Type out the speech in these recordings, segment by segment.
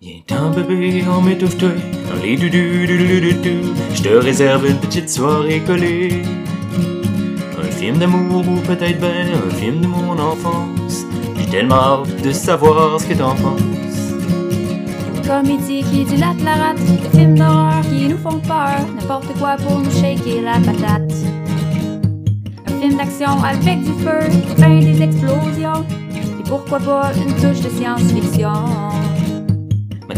Viens-t'en bébé, on m'étouffe-toi dans les doudou doudou Je te réserve une petite soirée collée. Un film d'amour ou peut-être ben un film de mon enfance. J'ai tellement hâte de savoir ce que t'en penses. Comédie qui dilate la rate, des films d'horreur qui nous font peur, n'importe quoi pour nous shaker la patate. Un film d'action avec du feu, ben des explosions, et pourquoi pas une touche de science-fiction?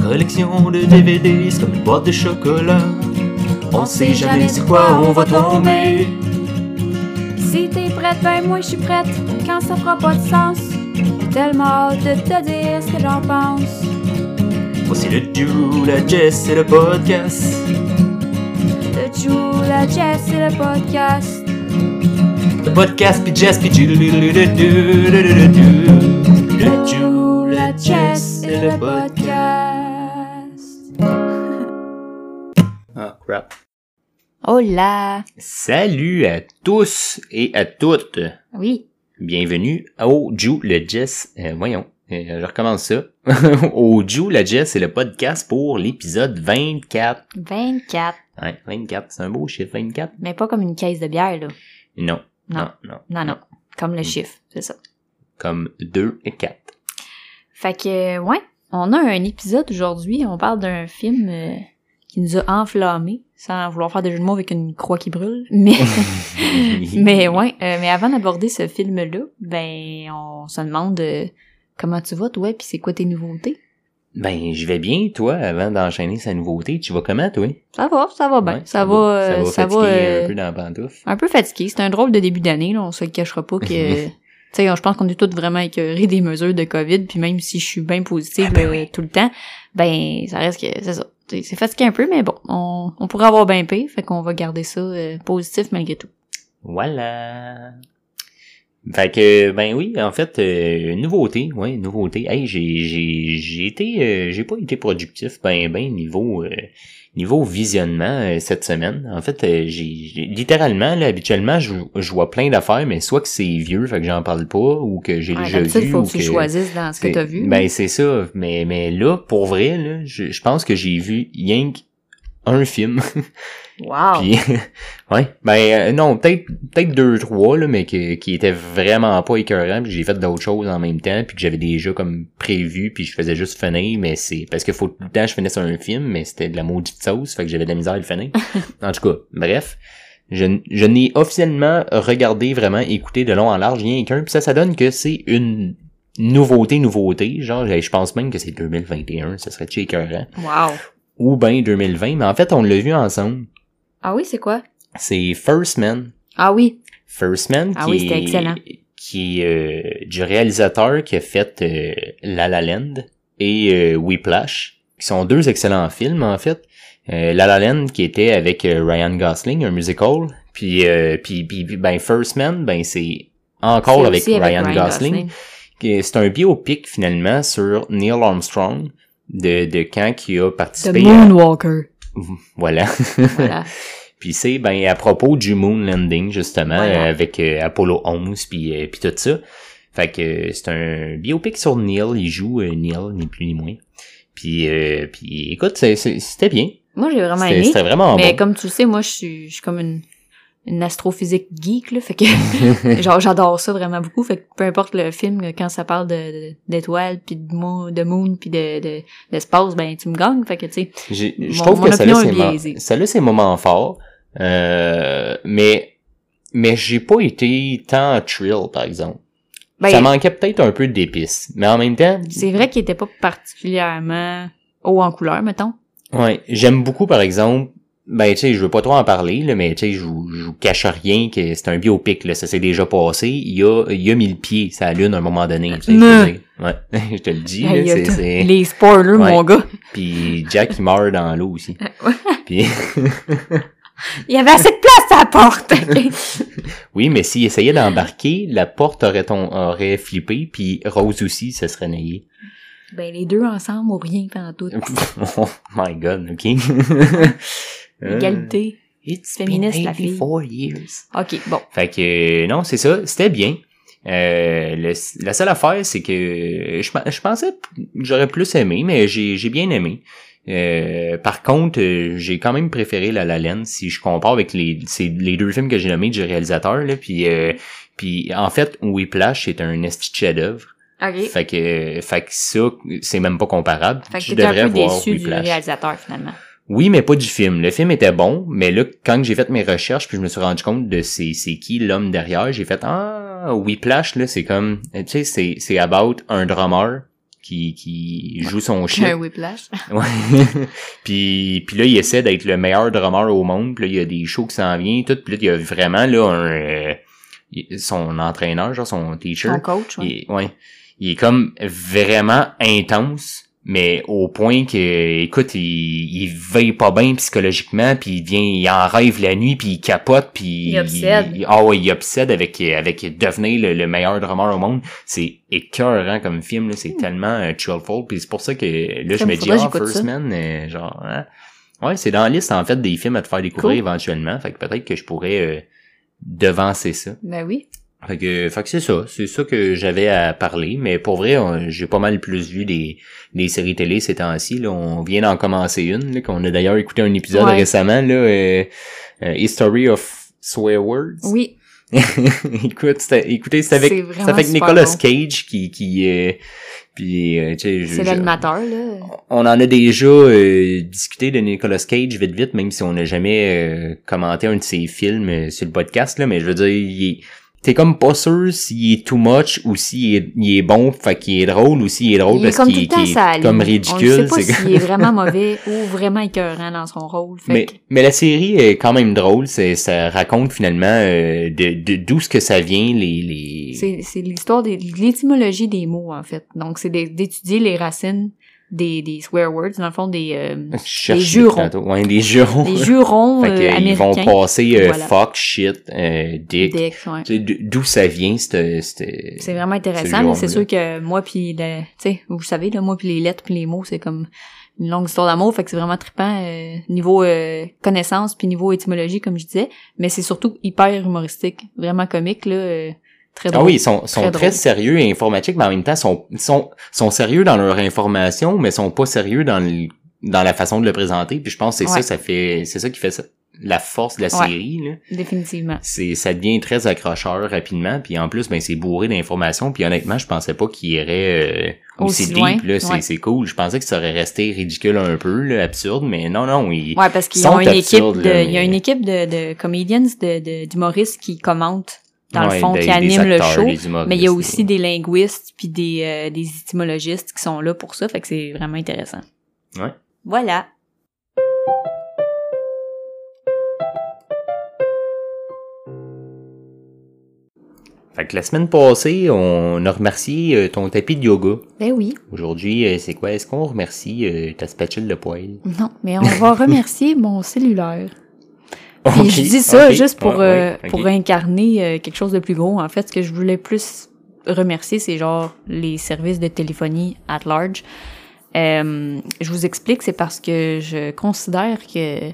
Collection de DVD, c'est comme une boîte de chocolat. On sait jamais sur quoi on va tomber. Si t'es prête, ben moi je suis prête, quand ça fera pas de sens. J'ai tellement hâte de te dire ce que j'en pense. Voici le Drew, la Jess et le podcast. Le Jou, la Jess et le podcast. Le podcast pis Jess pis Drew, le Drew, la Jess et le podcast. Crap. Là! Salut à tous et à toutes. Oui. Bienvenue au Ju, le Jess. euh, voyons, euh, je recommence ça. au Ju, la Jess, c'est le podcast pour l'épisode 24. 24. Ouais, 24, c'est un beau chiffre, 24. Mais pas comme une caisse de bière, là. Non, Non. non, non. Non, non. Comme le chiffre, c'est ça. Comme 2 et 4. Fait que, ouais, on a un épisode aujourd'hui. On parle d'un film euh, qui nous a enflammés, sans vouloir faire de jeu de mots avec une croix qui brûle. Mais, mais ouais, euh, mais avant d'aborder ce film-là, ben, on se demande euh, comment tu vas, toi, puis c'est quoi tes nouveautés? Ben, je vais bien, toi, avant d'enchaîner sa nouveauté. Tu vas comment, toi? Ça va, ça va bien. Ouais, ça, va, euh, Ça va ça va, un peu dans la pantoufle. un peu fatigué. C'est un drôle de début d'année, là. On se le cachera pas que, tu sais, je pense qu'on est tous vraiment écœurés des mesures de COVID, puis même si je suis bien positive Ah ben euh, oui. tout le temps, ben, ça reste que, c'est ça. C'est fatigué un peu, mais bon, on, on pourrait avoir bien pire, fait qu'on va garder ça euh, positif malgré tout. Voilà. Fait que ben oui, en fait, euh, nouveauté, ouais, nouveauté. Hey, j'ai j'ai j'ai été euh, j'ai pas été productif ben ben niveau euh, niveau visionnement euh, cette semaine. En fait, euh, j'ai j'ai- littéralement là habituellement je, je vois plein d'affaires mais soit que c'est vieux, fait que j'en parle pas ou que j'ai Ouais, déjà vu faut ou que tu choisisses dans ce que t'as vu. Ben c'est ça, mais mais là pour vrai là, je, je pense que j'ai vu rien un film. wow! Puis, ouais, ben euh, non, peut-être peut-être deux trois là, mais qui qui étaient vraiment pas écœurants. Puis j'ai fait d'autres choses en même temps, puis que j'avais déjà comme prévu, puis je faisais juste finir, mais c'est parce que faut tout le temps que je finisse un film, mais c'était de la maudite sauce, fait que j'avais de la misère à le finir. en tout cas, bref. Je, je n'ai officiellement regardé vraiment écouté de long en large rien qu'un puis ça ça donne que c'est une nouveauté nouveauté genre je pense même que c'est 2021 ça serait écœurant? Wow! Ou ben 2020 mais en fait on l'a vu ensemble Ah oui, c'est quoi? c'est First Man. Ah oui! First Man Ah qui oui, c'était excellent. qui est euh, du réalisateur qui a fait euh, La La Land et euh, Whiplash, qui sont deux excellents films en fait. Euh, La La Land qui était avec euh, Ryan Gosling, un musical, puis, euh, puis, puis, puis, ben First Man, ben c'est encore avec Ryan, Gosling. qui- C'est un biopic finalement sur Neil Armstrong de, de quand qui a The participé à... Moonwalker. Voilà. Voilà. Puis c'est ben à propos du moon landing justement Voilà. euh, avec euh, Apollo 11 puis euh, puis tout ça. Fait que c'est un biopic sur Neil, il joue euh, Neil ni plus ni moins. Puis euh, puis écoute, c'était bien. Moi, j'ai vraiment aimé. c'était vraiment Mais bon. comme tu le sais, moi, je suis, je suis comme une, une astrophysique geek, là. Fait que, genre, j'adore ça vraiment beaucoup. Fait que peu importe le film, quand ça parle de, de- d'étoiles, puis de moon, de moon, puis de, de, d'espace, ben, tu me gagnes. Fait que, tu sais, Je trouve que ça a ses ça a ses moments forts. Euh, mais mais j'ai pas été tant thrill par exemple. ben, ça manquait peut-être un peu d'épices, mais en même temps, c'est vrai qu'il était pas particulièrement haut en couleur, mettons. Ouais, j'aime beaucoup par exemple. Ben tu sais, je veux pas trop en parler là, mais tu sais, je vous je vous cache rien que c'est un biopic là, ça s'est déjà passé. Il y a il y a mis le pied sa lune à un moment donné. dire. Ouais, je te le dis. là, c'est- c'est- Les spoilers, Ouais. mon gars. Puis Jack il meurt dans l'eau aussi. Puis Il y avait assez de place à la porte. oui, mais s'il essayait d'embarquer, la porte aurait aurait flippé, puis Rose aussi se serait naillée. ben, les deux ensemble ou rien pendant tout. oh my god, ok. Égalité. It's Féministe, la fille. 84 years. Ok, bon. Fait que euh, non, c'est ça, c'était bien. Euh, le- la seule affaire, c'est que je, pen- je pensais que j'aurais plus aimé, mais j'ai bien aimé. Euh, par contre, euh, j'ai quand même préféré La La Land si je compare avec les les deux films que j'ai nommés du réalisateur là, puis euh, puis en fait Whiplash c'est un esti chef-d'œuvre. OK. Fait que fait que ça c'est même pas comparable. Fait que je t'étais un devrais peu voir déçu du réalisateur, finalement. Oui, mais pas du film. Le film était bon, mais là, quand j'ai fait mes recherches, puis je me suis rendu compte de c'est, c'est qui l'homme derrière, j'ai fait Ah, Whiplash, là, c'est comme tu sais, c'est, c'est about un drummer qui, qui joue son shit. Un whiplash. Ouais. puis, puis là, il essaie d'être le meilleur drummer au monde. Puis là, il y a des shows qui s'en viennent, tout. Puis là, il y a vraiment là un euh, son entraîneur, genre son teacher. Son coach, ouais. Il ouais. Il est comme vraiment intense, mais au point que, écoute, il, il veille pas bien psychologiquement, puis il vient, il en rêve la nuit, puis il capote, puis Il obsède. il- ah ouais, il obsède avec avec devenir le, le meilleur drummer au monde. C'est écœurant comme film, là. C'est tellement euh, chillful, puis c'est pour ça que là, je me dis, ah, j'écoute First. Man, euh, genre, hein. Ouais, c'est dans la liste, en fait, des films à te faire découvrir Cool. éventuellement. Fait que peut-être que je pourrais euh, devancer ça. Ben oui. Fait que, fait que c'est ça, c'est ça que j'avais à parler, mais pour vrai, j'ai pas mal plus vu des, des séries télé ces temps-ci. Là. On vient d'en commencer une, là, qu'on a d'ailleurs écouté un épisode Ouais. récemment, là, euh, euh, History of Swear Words. Oui. Écoute, écoutez, c'est avec, C'est avec Nicolas bon. Cage qui, qui, euh, puis, euh, tu sais, je- C'est l'animateur, là. on en a déjà euh, discuté de Nicolas Cage vite vite, même si on n'a jamais euh, commenté un de ses films sur le podcast, là, mais je veux dire, il est... T'es comme pas sûr s'il est too much ou s'il est, il est bon, fait qu'il est drôle ou s'il est drôle Il est parce qu'il est ça comme ridicule. On sait pas s'il est vraiment mauvais ou vraiment écœurant dans son rôle. Fait mais, que- mais la série est quand même drôle, c'est, ça raconte finalement euh, de, de- d'où ce que ça vient, les... les... c'est c'est l'histoire de l'étymologie des mots, en fait. Donc, c'est d'é- d'étudier les racines des, des swear words, dans le fond, des, euh, jurons. Ouais, des jurons. des jurons euh, ils américains. vont passer euh, Voilà. fuck, shit, euh, dick. Dick, ouais. D'où ça vient, C'est vraiment intéressant. là. C'est sûr que moi puis le, tu sais, vous savez là, moi puis les lettres puis les mots, c'est comme une longue histoire d'amour, fait que c'est vraiment trippant euh, niveau euh, connaissance puis niveau étymologie comme je disais, mais c'est surtout hyper humoristique, vraiment comique là, euh, très drôle. Ah oui, ils sont, sont Très sérieux et informatiques, mais en même temps, sont, sont, sont sérieux dans leur information, mais sont pas sérieux dans le, dans la façon de le présenter. Puis je pense que c'est Ouais. ça, ça fait, c'est ça qui fait ça, la force de la Ouais. série, là. définitivement. C'est, ça devient très accrocheur rapidement, puis en plus, ben, c'est bourré d'informations, puis honnêtement, je pensais pas qu'il irait euh, aussi, Aussi deep, loin, là, c'est, ouais. c'est cool. Je pensais que ça aurait resté ridicule un peu, là, absurde, mais non, non, il, Ouais, parce qu'ils ont une absurdes, équipe de là, il y a une équipe de de comedians de de d'humoristes qui commentent dans ouais, le fond des- qui animent le show. Mais il y a aussi des linguistes puis des, euh, des étymologistes qui sont là pour ça, fait que c'est vraiment intéressant. Ouais. Voilà. Fait que la semaine passée, on a remercié euh, ton tapis de yoga. Ben oui. Aujourd'hui, euh, c'est quoi? Est-ce qu'on remercie euh, ta spatule de poêle? Non, mais on va remercier mon cellulaire. Je dis ça juste pour, ouais, euh, ouais, pour incarner euh, quelque chose de plus gros. En fait, ce que je voulais plus remercier, c'est genre les services de téléphonie at large. Euh, je vous explique, c'est parce que je considère que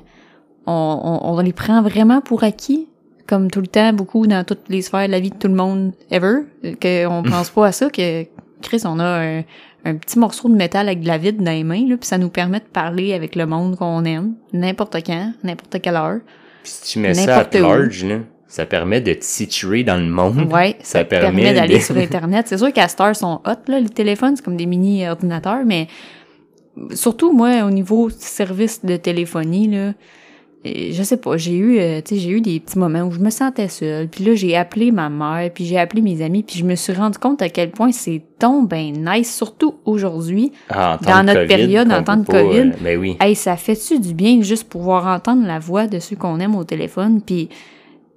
on, on, on les prend vraiment pour acquis, comme tout le temps, beaucoup dans toutes les sphères de la vie de tout le monde ever, qu'on pense pas à ça, que Chris, on a un, un petit morceau de métal avec de la vide dans les mains, là, puis ça nous permet de parler avec le monde qu'on aime, n'importe quand, n'importe quelle heure. Puis si tu mets ça à large, là, ça permet de te situer dans le monde. Ouais, ça, permet, permet d'aller de- sur Internet. C'est sûr qu'à heure, sont hot, là, les téléphones, c'est comme des mini-ordinateurs, mais surtout, moi, au niveau service de téléphonie, là, je sais pas, j'ai eu, euh, tu sais, j'ai eu des petits moments où je me sentais seule, puis là, j'ai appelé ma mère, puis j'ai appelé mes amis, puis je me suis rendu compte à quel point c'est donc ben nice, surtout aujourd'hui. Ah, Dans notre COVID, période, en temps de pas, COVID, euh, ben oui. Hey, ça fait-tu du bien juste pouvoir entendre la voix de ceux qu'on aime au téléphone, puis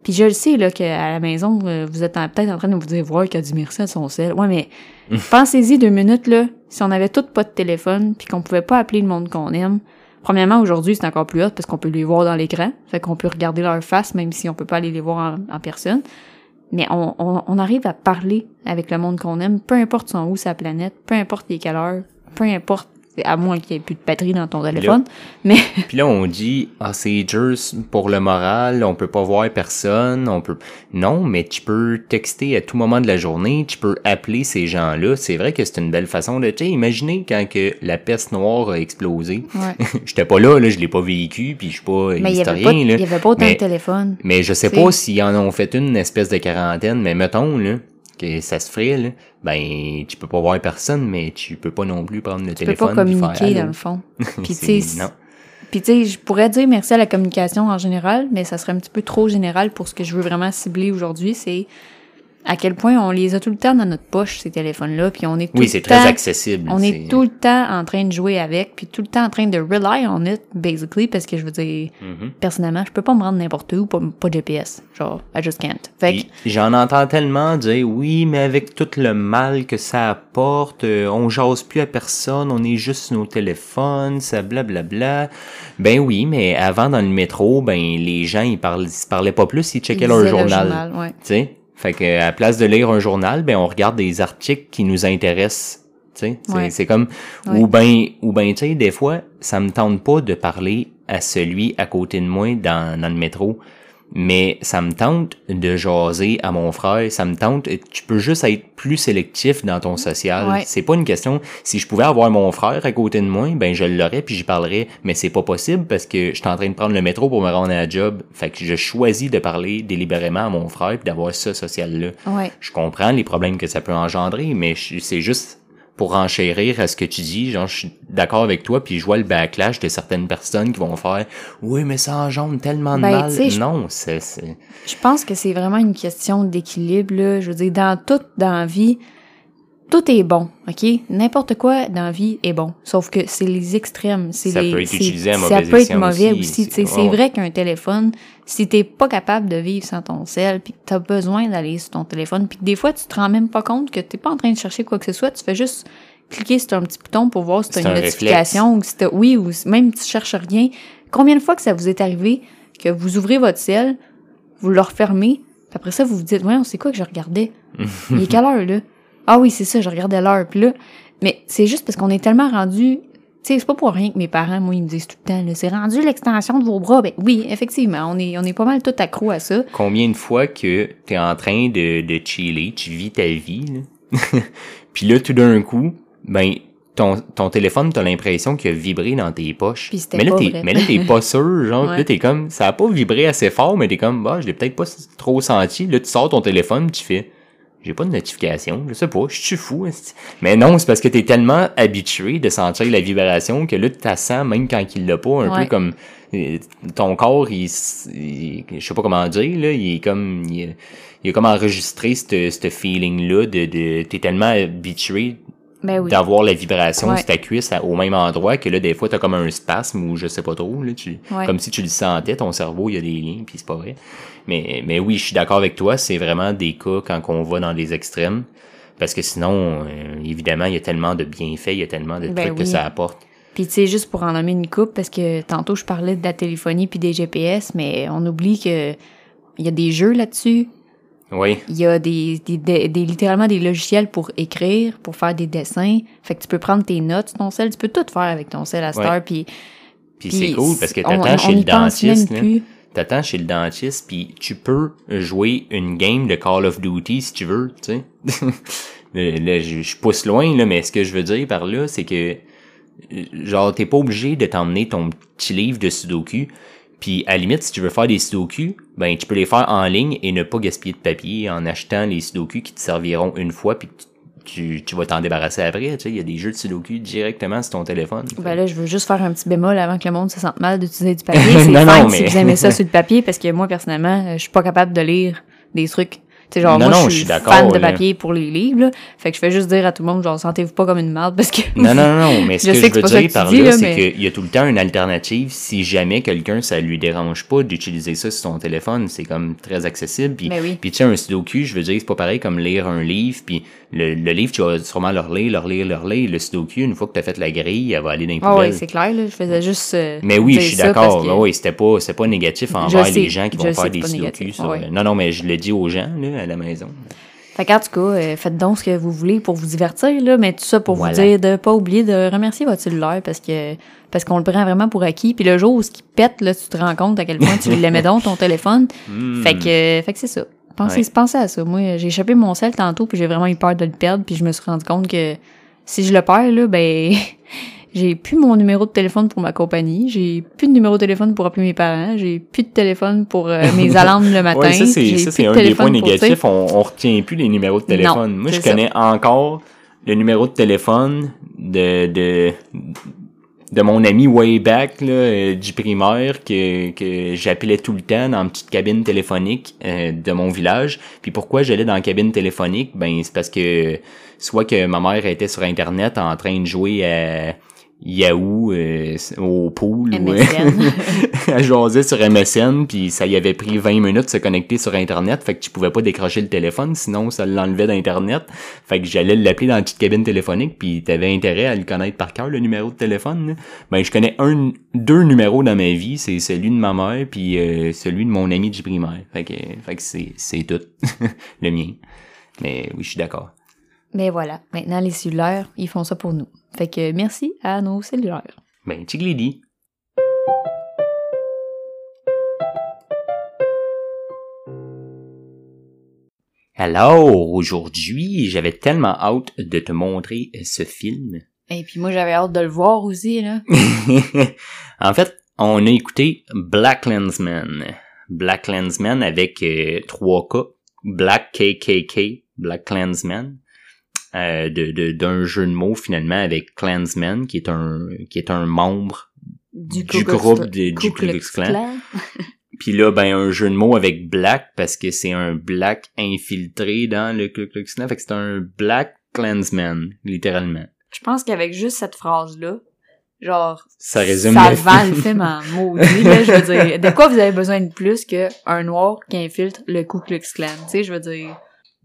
puis je le sais là qu'à la maison euh, vous êtes peut-être en train de vous dire voir qu'il a dit merci à son sel. Ouais, mais pensez-y deux minutes là, si on avait toutes pas de téléphone puis qu'on pouvait pas appeler le monde qu'on aime. Premièrement, aujourd'hui, c'est encore plus hot parce qu'on peut les voir dans l'écran, fait qu'on peut regarder leur face même si on peut pas aller les voir en, personne. Mais on, arrive à parler avec le monde qu'on aime, peu importe son où sa planète, peu importe les quelle peu importe à moins qu'il n'y ait plus de batterie dans ton téléphone. Mais Puis là, on dit, ah, c'est juste pour le moral, on peut pas voir personne, on peut... Non, mais tu peux texter à tout moment de la journée, tu peux appeler ces gens-là. C'est vrai que c'est une belle façon de... Tu sais, imaginez quand que la peste noire a explosé. Ouais. J'étais pas là, là, je l'ai pas vécu, puis je suis pas mais il y avait historien, il y avait pas autant Mais- de téléphone. Mais je sais T'sais. pas s'ils en ont fait une espèce de quarantaine, mais mettons, là, que ça se ferait, là, ben, tu peux pas voir personne, mais tu peux pas non plus prendre le Tu peux téléphone pas communiquer dans le fond. Puis tu C'est- sais, non. Puis tu sais, je pourrais dire merci à la communication en général, mais ça serait un petit peu trop général pour ce que je veux vraiment cibler aujourd'hui, c'est à quel point on les a tout le temps dans notre poche ces téléphones-là, puis on est tout Oui, le c'est temps très accessible. on est tout le temps en train de jouer avec, puis tout le temps en train de rely on it, basically, parce que je veux dire, Mhm. personnellement, je peux pas me rendre n'importe où, pas, pas de GPS. Genre, I just can't. Fait J'en entends tellement dire oui, mais avec tout le mal que ça apporte, euh, on jase plus à personne, on est juste nos téléphones, ça blablabla. Ben oui, mais avant dans le métro, ben les gens ils parlaient, ils se parlaient pas plus, ils checkaient ils leur le journal. ouais. Tu sais, fait que à la place de lire un journal, ben on regarde des articles qui nous intéressent. Tu sais, c'est Ouais. comme Ouais. ou ben ou ben tu sais des fois ça me tente pas de parler à celui à côté de moi dans dans le métro. Mais ça me tente de jaser à mon frère, ça me tente, tu peux juste être plus sélectif dans ton social. Ouais. C'est pas une question, si je pouvais avoir mon frère à côté de moi, ben je l'aurais puis j'y parlerais, mais c'est pas possible parce que je suis en train de prendre le métro pour me rendre à la job. Fait que je choisis de parler délibérément à mon frère puis d'avoir ce social-là. Ouais. Je comprends les problèmes que ça peut engendrer, mais c'est juste pour enchérir à ce que tu dis, genre je suis d'accord avec toi, puis je vois le backlash de certaines personnes qui vont faire oui mais ça engendre tellement de Ben, mal. Non, c'est Je pense que c'est vraiment une question d'équilibre. Je veux dire, dans tout, dans la vie, tout est bon, OK? N'importe quoi dans la vie est bon. Sauf que c'est les extrêmes. C'est Ça les, peut être utilisé à Ça peut être mauvais aussi, c'est- vrai qu'un téléphone, si t'es pas capable de vivre sans ton sel, puis que t'as besoin d'aller sur ton téléphone, puis que des fois, tu te rends même pas compte que t'es pas en train de chercher quoi que ce soit, tu fais juste cliquer sur un petit bouton pour voir si t'as une un notification ou si t'as, oui, ou même si tu cherches rien. Combien de fois que ça vous est arrivé que vous ouvrez votre ciel, vous le refermez, puis après ça, vous vous dites, ouais, on sait quoi que je regardais? Il est quelle heure, là? Ah oui, c'est ça, je regardais l'heure. Puis là, mais c'est juste parce qu'on est tellement rendu. Tu sais, c'est pas pour rien que mes parents, moi, ils me disent tout le temps, là, c'est rendu l'extension de vos bras. Ben oui, effectivement, on est, on est pas mal tout accro à ça. combien de fois que t'es en train de, de chiller, tu vis ta vie, là? puis là tout d'un coup, ben ton, ton téléphone, t'as l'impression qu'il a vibré dans tes poches. Puis c'était mais là, pas vrai. mais là, t'es pas sûr, genre, Ouais. là, t'es comme, ça a pas vibré assez fort, mais t'es comme, bah, je l'ai peut-être pas trop senti. Là, tu sors ton téléphone, tu fais, j'ai pas de notification, je sais pas, je suis fou. Mais non, c'est parce que t'es tellement habitué de sentir la vibration que là, tu la sens même quand il l'a pas, un Ouais. peu comme euh, ton corps, il, il- je sais pas comment dire, là, il est comme, il, il a comme enregistré ce ce feeling-là de, de t'es tellement habitué Ben oui. d'avoir la vibration Ouais. sur ta cuisse à- au même endroit que là, des fois, t'as comme un spasme ou je sais pas trop, là, tu, Ouais. comme si tu le sentais, ton cerveau, il y a des liens, puis c'est pas vrai. Mais, mais oui, je suis d'accord avec toi, c'est vraiment des cas quand on va dans des extrêmes. Parce que sinon, euh, évidemment, il y a tellement de bienfaits, il y a tellement de Ben trucs que ça apporte. Puis tu sais, juste pour en nommer une coupe, parce que tantôt je parlais de la téléphonie puis des GPS, mais on oublie que il y a des jeux là-dessus, Oui. il y a des, des, des- des- littéralement des logiciels pour écrire, pour faire des dessins. Fait que tu peux prendre tes notes ton sel, tu peux tout faire avec ton sel à heure, puis Puis c'est cool parce que t'attends chez le dentiste. T'attends chez le dentiste, puis tu peux jouer une game de Call of Duty si tu veux, tu sais. là, là, je, je pousse loin, là, mais ce que je veux dire par là, c'est que euh, genre t'es pas obligé de t'emmener ton petit livre de Sudoku. Puis à la limite, si tu veux faire des Sudoku, ben tu peux les faire en ligne et ne pas gaspiller de papier en achetant les Sudoku qui te serviront une fois, puis tu, tu, vas t'en débarrasser après. Tu sais, il y a des jeux de Sudoku directement sur ton téléphone. Ben là, je veux juste faire un petit bémol avant que le monde se sente mal d'utiliser du papier. C'est Non, non, si mais- vous aimez ça sur le papier, parce que moi, personnellement, euh, je suis pas capable de lire des trucs. Tu sais, genre, Non, moi, non, je suis fan de là. papier pour les livres, là. Fait que je fais juste dire à tout le monde, genre, sentez-vous pas comme une merde, parce que... Non, non, non, mais ce Je que sais je que veux dire par là, là, c'est mais- qu'il y a tout le temps une alternative si jamais quelqu'un, ça lui dérange pas d'utiliser ça sur son téléphone. C'est comme très accessible. Puis, Ben oui. puis tu sais, un sudoku, je veux dire, c'est pas pareil comme lire un livre. Puis le, le livre, tu vas sûrement le relire, le relire, le relire. Le sudoku, une fois que t'as fait la grille, elle va aller dans les Ah poubelles. c'est clair, là. Je faisais juste. euh, Mais oui, je suis d'accord. que- Mais oui, c'était pas, pas négatif envers les gens qui vont faire des sudoku. sur- ouais. Non, non, mais je le dis aux gens, là, à la maison. Fait qu'en tout cas, euh, faites donc ce que vous voulez pour vous divertir, là, mais tout ça pour Voilà. vous dire de pas oublier de remercier votre cellulaire parce que parce qu'on le prend vraiment pour acquis. Puis le jour où ce qui pète, là, tu te rends compte à quel point tu l'aimais donc ton téléphone. Hmm. Fait que, fait que c'est ça. Pensez, Ouais. pensez à ça. Moi, j'ai échappé mon sel tantôt puis j'ai vraiment eu peur de le perdre puis je me suis rendu compte que si je le perds, là, ben, j'ai plus mon numéro de téléphone pour ma compagnie, j'ai plus de numéro de téléphone pour appeler mes parents, j'ai plus de téléphone pour euh, mes alarmes le matin. Ouais, ça, c'est, c'est de un des points pour, négatifs. On, on retient plus les numéros de téléphone. Non, Moi, je ça. connais encore le numéro de téléphone de, de, de mon ami way back, euh, du primaire, que, que j'appelais tout le temps dans une petite cabine téléphonique euh, de mon village. Puis pourquoi j'allais dans la cabine téléphonique? Ben, c'est parce que soit que ma mère était sur Internet en train de jouer à Yahoo euh, au pool ou elle jasait sur MSN puis ça y avait pris 20 minutes de se connecter sur internet fait que tu pouvais pas décrocher le téléphone sinon ça l'enlevait d'internet. Fait que j'allais l'appeler dans la petite cabine téléphonique puis t'avais intérêt à le connaître par cœur le numéro de téléphone là. ben je connais un deux numéros dans ma vie c'est celui de ma mère puis euh, celui de mon ami du primaire. Fait que fait que c'est c'est tout le mien. Mais oui je suis d'accord Mais voilà, maintenant les cellulaires, ils font ça pour nous. Fait que merci à nos cellulaires. ben Chiglidi Alors, aujourd'hui, j'avais tellement hâte de te montrer ce film. Et puis moi j'avais hâte de le voir aussi là. en fait, on a écouté Black Lensman. Black Lensman avec euh, 3K. Black KKK, Black Klansman. Euh, de, de- d'un jeu de mots finalement avec Klansman, qui est un, qui est un membre Du, groupe du Ku Klux Klan. Puis là, ben, un jeu de mots avec Black, parce que c'est un Black infiltré dans le Ku Klux Klan. Fait que c'est un Black Klansman, littéralement. Je pense qu'avec juste cette phrase-là, genre, Ça résume ça le vend film. le film en maudit, là, je veux dire. De quoi vous avez besoin de plus qu'un noir qui infiltre le Ku Klux Klan? Tu sais, je veux dire.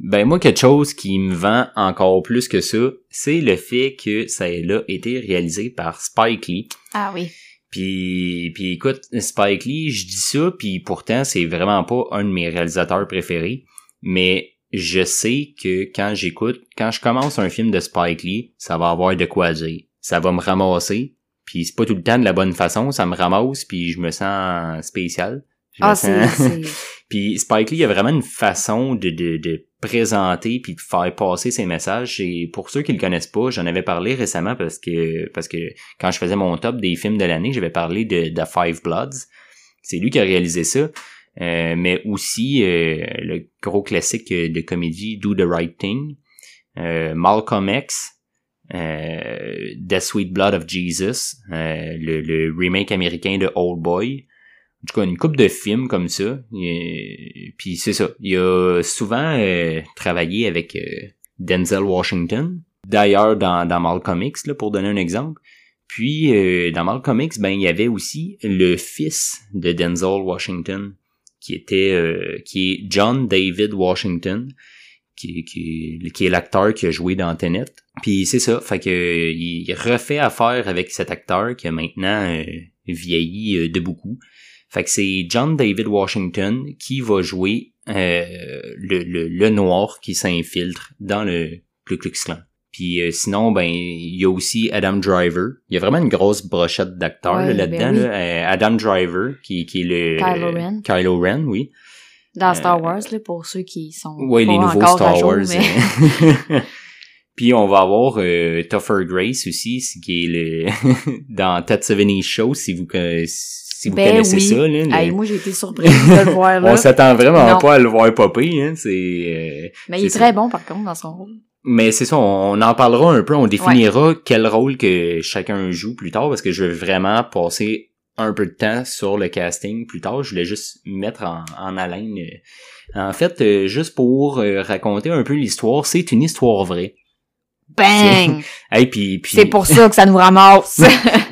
Ben, moi, quelque chose qui me vend encore plus que ça, c'est le fait que ça a là été réalisé par Spike Lee. Ah oui. Puis, puis écoute, Spike Lee, je dis ça, puis pourtant, c'est vraiment pas un de mes réalisateurs préférés. Mais je sais que quand j'écoute, quand je commence un film de Spike Lee, ça va avoir de quoi dire. Ça va me ramasser, puis c'est pas tout le temps de la bonne façon, ça me ramasse, puis je me sens spécial. Je me Ah, sens- c'est, puis Spike Lee a vraiment une façon de, de, de présenter puis faire passer ses messages. Et pour ceux qui le connaissent pas, j'en avais parlé récemment parce que parce que quand je faisais mon top des films de l'année, j'avais parlé de, de Five Bloods. C'est lui qui a réalisé ça. Euh, mais aussi euh, le gros classique de comédie Do the Right Thing, euh, Malcolm X, euh, The Sweet Blood of Jesus, euh, le, le remake américain de Old Boy, en tout cas une coupe de films comme ça. Puis c'est ça. Il a souvent euh, travaillé avec euh, Denzel Washington. D'ailleurs, dans, dans Malcolm là, pour donner un exemple. Puis euh, dans Malcolm X, ben il y avait aussi le fils de Denzel Washington, qui était qui est John David Washington, qui, qui, qui est l'acteur qui a joué dans Tenet. Puis c'est ça, fait que il refait affaire avec cet acteur qui a maintenant vieilli de beaucoup. Fait que c'est John David Washington qui va jouer euh, le, le, le noir qui s'infiltre dans le Ku Klux Klan. Puis euh, sinon, ben il y a aussi Adam Driver. Il y a vraiment une grosse brochette d'acteurs Ouais, ben là-dedans. oui. là. Euh, Adam Driver, qui, qui est le... Kylo Ren. Kylo Ren, oui. dans Euh, Star Wars, là, pour ceux qui sont Ouais, pas les nouveaux encore Star jour, Wars. mais- euh. Puis on va avoir euh, Topher Grace aussi, qui est le dans 70 Show, si vous conna- si vous Ben connaissez oui. ça. Là, moi, j'ai été surprise de le voir là. On s'attend vraiment Non. pas à le voir popper, hein. C'est. euh, Mais il est très bon, par contre, dans son rôle. Mais c'est ça, on, en parlera un peu, on définira quel rôle que chacun joue plus tard, parce que je veux vraiment passer un peu de temps sur le casting plus tard. Je voulais juste mettre en, en haleine. euh. En fait, euh, juste pour raconter un peu l'histoire, c'est une histoire vraie. Bang! Hey, puis, puis- C'est pour ça que ça nous ramasse.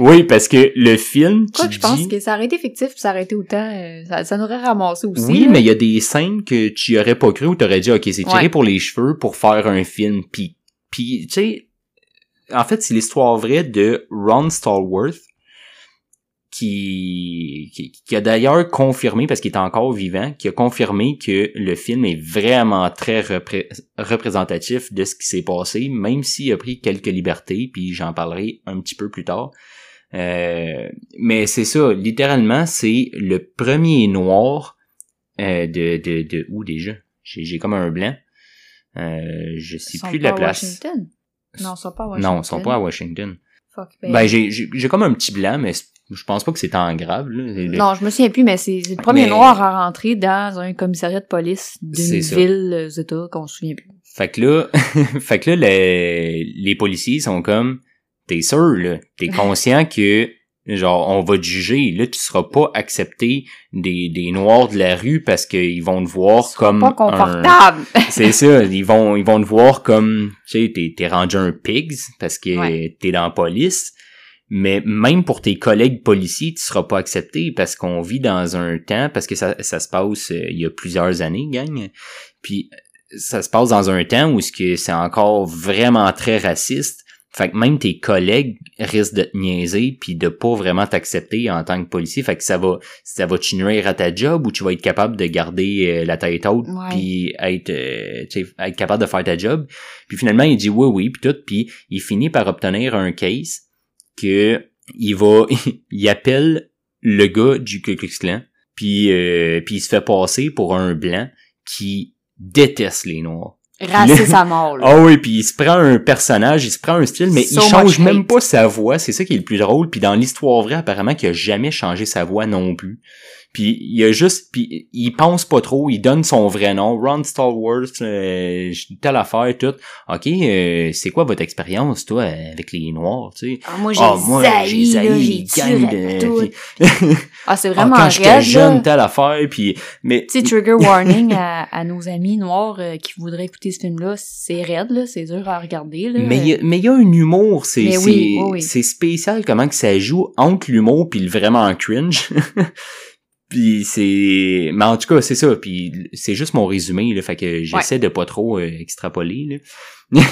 Oui, parce que le film qui Quoi que je pense dit- que ça aurait été fictif puis ça aurait été autant, euh, ça, ça nous aurait ramassé aussi. Oui, là. mais il y a des scènes que tu y aurais pas cru ou t'aurais dit, OK, c'est tiré Ouais. pour les cheveux pour faire un film. Puis, puis tu sais, en fait, c'est l'histoire vraie de Ron Stallworth, qui, qui, qui a d'ailleurs confirmé, parce qu'il est encore vivant, qui a confirmé que le film est vraiment très repré- représentatif de ce qui s'est passé, même s'il a pris quelques libertés, puis j'en parlerai un petit peu plus tard. Euh, mais c'est ça, littéralement, c'est le premier noir euh, de, de, de où déjà? J'ai, comme un blanc. Euh, je sais sont plus de la place. Washington? Non, ils sont pas à Washington. Non, ils sont pas à Washington. Fuck, ben- Ben, j'ai, comme un petit blanc, mais je pense pas que c'est en grave, là. Non, je me souviens plus, mais c'est le premier Mais- noir à rentrer dans un commissariat de police d'une ville euh, État qu'on se souvient plus. Fait que là, fait que là, les, les policiers sont comme, t'es sûr, là, t'es conscient que, genre, on va te juger, là, tu seras pas accepté des, des noirs de la rue parce qu'ils vont te voir comme Pas un- confortable. C'est ça, ils vont, ils vont te voir comme, tu sais, t'es, t'es rendu un pigs parce que Ouais. t'es dans la police. Mais même pour tes collègues policiers, tu seras pas accepté parce qu'on vit dans un temps, parce que ça, ça se passe euh, il y a plusieurs années, gang. Puis ça se passe dans un temps où ce que c'est encore vraiment très raciste. Fait que même tes collègues risquent de te niaiser puis de pas vraiment t'accepter en tant que policier. Fait que ça va, ça va te nuire à ta job ou tu vas être capable de garder euh, la tête haute Ouais. puis être, euh, tu sais, être capable de faire ta job. Puis finalement, il dit oui, oui, puis tout, puis il finit par obtenir un case que il va, il appelle le gars du Ku Klux Klan, puis euh, puis il se fait passer pour un blanc qui déteste les noirs. Raciste à mort, là. Ah oui, puis il se prend un personnage, il se prend un style, mais So il change même pas sa voix. C'est ça qui est le plus drôle. Puis dans l'histoire vraie, apparemment, qu'il a jamais changé sa voix non plus. Puis il a juste, puis il pense pas trop, il donne son vrai nom, Ron Stallworth, euh, telle affaire, tout. Ok, euh, c'est quoi votre expérience, toi, avec les Noirs, tu sais? Ah, moi, j'ai Ah, moi, zaï, zaï, j'ai tué de- puis- Ah, c'est Ah, vraiment quand j'étais jeune, telle affaire, puis mais sais, trigger warning à, à nos amis noirs euh, qui voudraient écouter ce film-là, c'est raide, là, c'est dur à regarder, là. Mais il y a- mais y a un humour, c'est oui, oui, oui. c'est spécial comment que ça joue entre l'humour puis le vraiment cringe. puis c'est mais en tout cas, c'est ça, puis c'est juste mon résumé là, fait que j'essaie de pas trop euh, extrapoler là.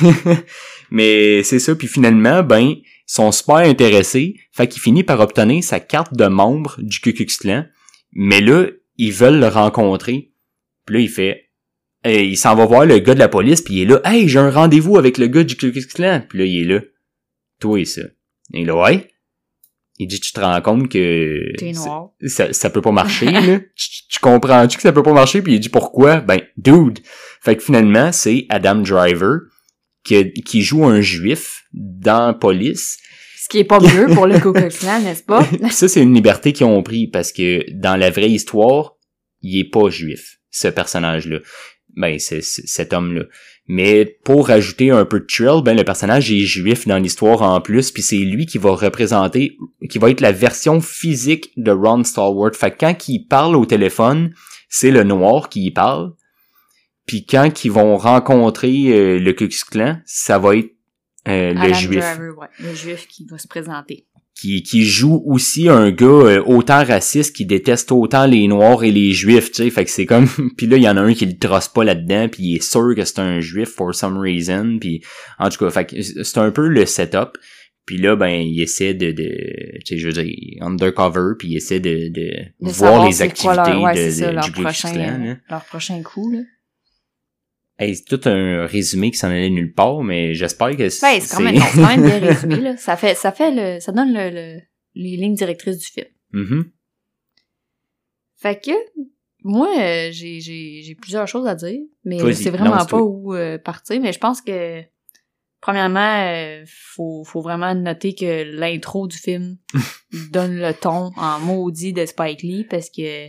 mais c'est ça puis finalement ben ils sont super intéressés, fait qu'il finit par obtenir sa carte de membre du Ku Klux Klan, mais là, ils veulent le rencontrer. Puis là, il fait et il s'en va voir le gars de la police, puis il est là, hey, j'ai un rendez-vous avec le gars du Ku Klux Klan. Puis là, il est là, toi et ça. Et là, ouais. Il dit, tu te rends compte que T'es noir. ça, ça peut pas marcher, là. tu, tu comprends-tu que ça peut pas marcher? Puis il dit, pourquoi? Ben, dude. Fait que finalement, c'est Adam Driver qui, qui joue un juif dans police. Ce qui est pas mieux pour le Ku n'est-ce pas? Puis ça, c'est une liberté qu'ils ont pris parce que dans la vraie histoire, il est pas juif, ce personnage-là. Ben, c'est c'est- cet homme-là. Mais pour ajouter un peu de thrill, ben le personnage est juif dans l'histoire en plus, puis c'est lui qui va représenter, qui va être la version physique de Ron Stallworth. Fait que quand il parle au téléphone, c'est le noir qui y parle. Puis quand ils vont rencontrer euh, le Ku ça va être euh, le juif Driver, ouais, le juif qui va se présenter. Qui, qui joue aussi un gars euh, autant raciste qui déteste autant les noirs et les juifs, tu sais, fait que c'est comme puis là il y en a un qui le trosse pas là-dedans puis il est sûr que c'est un juif for some reason puis en tout cas fait que c'est un peu le setup puis là ben il essaie de, de tu sais je veux dire undercover puis il essaie de, de, De voir les activités quoi leur, ouais, de, ça, de- leur du prochain, euh, là. leur prochain coup, là. Hey, c'est tout un résumé qui s'en allait nulle part mais j'espère que Ouais, c'est quand c'est quand même bien résumé, là. Ça fait, ça fait le, ça donne le, le- les lignes directrices du film. Mhm. Fait que, moi, euh, j'ai, plusieurs choses à dire, mais Vas-y, c'est vraiment pas où euh, partir, mais je pense que, premièrement, euh, faut, faut vraiment noter que l'intro du film donne le ton en maudit de Spike Lee, parce que,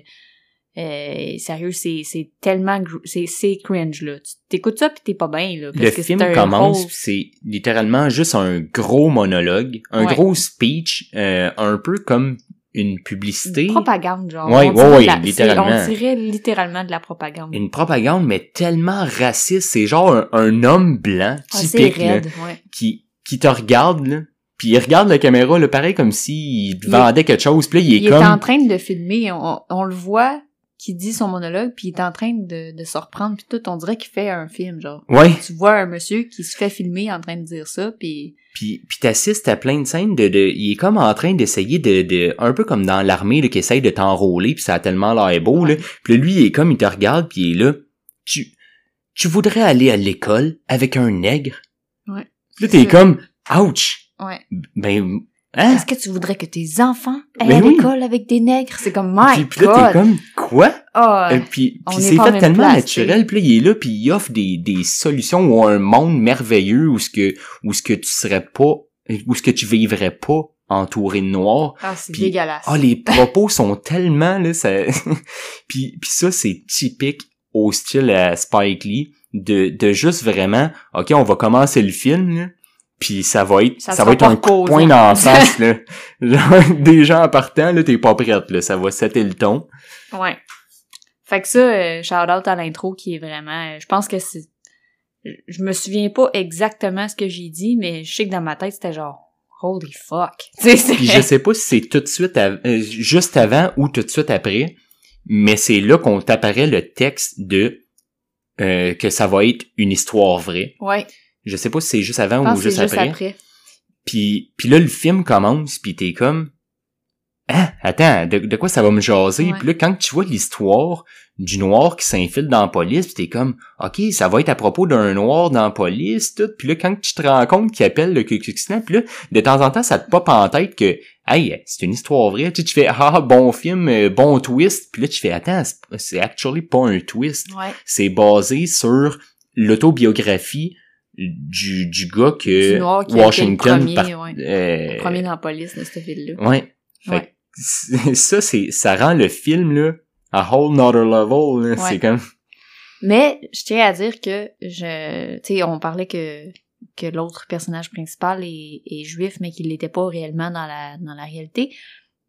euh, sérieux, c'est, c'est tellement, c'est, c'est cringe, là. Tu t'écoutes ça pis t'es pas bien, là. parce Le que film c'est commence, pis c'est littéralement juste un gros monologue, un Ouais. gros speech, euh, un peu comme une publicité, Une propagande, genre. Ouais, de la- littéralement. On dirait littéralement de la propagande. une propagande mais tellement raciste, c'est genre un, un homme blanc Ah, typique là, ouais. qui qui te regarde là, puis il regarde la caméra là, pareil comme s'il te vendait quelque chose, puis là il est Il comme est en train de le filmer, on, on le voit, qui dit son monologue, puis il est en train de, de se reprendre, puis tout, on dirait qu'il fait un film, genre. Ouais. Tu vois un monsieur qui se fait filmer en train de dire ça, puis... Puis, puis t'assistes à plein de scènes de, de, il est comme en train d'essayer de, de, un peu comme dans l'armée, qui essaye de t'enrôler, puis ça a tellement l'air beau, là. Puis lui, il est comme, il te regarde, puis il est là. Tu, tu voudrais aller à l'école avec un nègre? Ouais. Là, t'es comme, ouch! Ouais. Ben, hein? Est-ce que tu voudrais que tes enfants aillent à oui. l'école avec des nègres? C'est comme, my puis, puis là, t'es comme, quoi? Euh, puis on puis est c'est fait tellement place, naturel, puis là, il est là, puis il offre des, des solutions ou un monde merveilleux où ce que, où ce que tu serais pas, où ce que tu vivrais pas entouré de noir. ah, c'est dégueulasse. Ah, les propos sont tellement, là, ça... puis, puis ça, c'est typique au style à Spike Lee, de, de juste vraiment, OK, on va commencer le film, là, puis ça va être, Ça va être un coup de poing dans la face, là. Genre, déjà en partant, là, t'es pas prête, là, ça va setter le ton. Ouais. Fait que ça, euh, shout out à l'intro qui est vraiment, euh, je pense que c'est, je me souviens pas exactement ce que j'ai dit, mais je sais que dans ma tête c'était genre, holy fuck. Puis je sais pas si c'est tout de suite, av- euh, juste avant ou tout de suite après, mais c'est là qu'on t'apparaît le texte de euh, que ça va être une histoire vraie. ouais, Je sais pas si c'est juste avant ou juste juste après. après. Puis, puis là, le film commence, puis t'es comme... Hein? Attends, de, de quoi ça va me jaser? Ouais. Puis là, quand tu vois l'histoire du noir qui s'infile dans la police, puis t'es comme, OK, ça va être à propos d'un noir dans la police, tout. Puis là, quand tu te rends compte qu'il appelle le Ku Klux Klan, puis là, de temps en temps, ça te pop en tête que, hey, c'est une histoire vraie. Tu sais, tu fais, ah, bon film, euh, bon twist. Puis là, tu fais, attends, c'est- c'est actually pas un twist. Ouais. C'est basé sur l'autobiographie du, du gars que Du noir qui a été le Washington premier, par- ouais. euh, premier dans la police de cette ville-là. Ouais. Fait Ouais. que c- ça, c'est, ça rend le film, là, a whole nother level, là. Ouais. C'est comme, Mais je tiens à dire que je, tu sais, on parlait que que l'autre personnage principal est, est juif, mais qu'il l'était pas réellement dans la dans la réalité.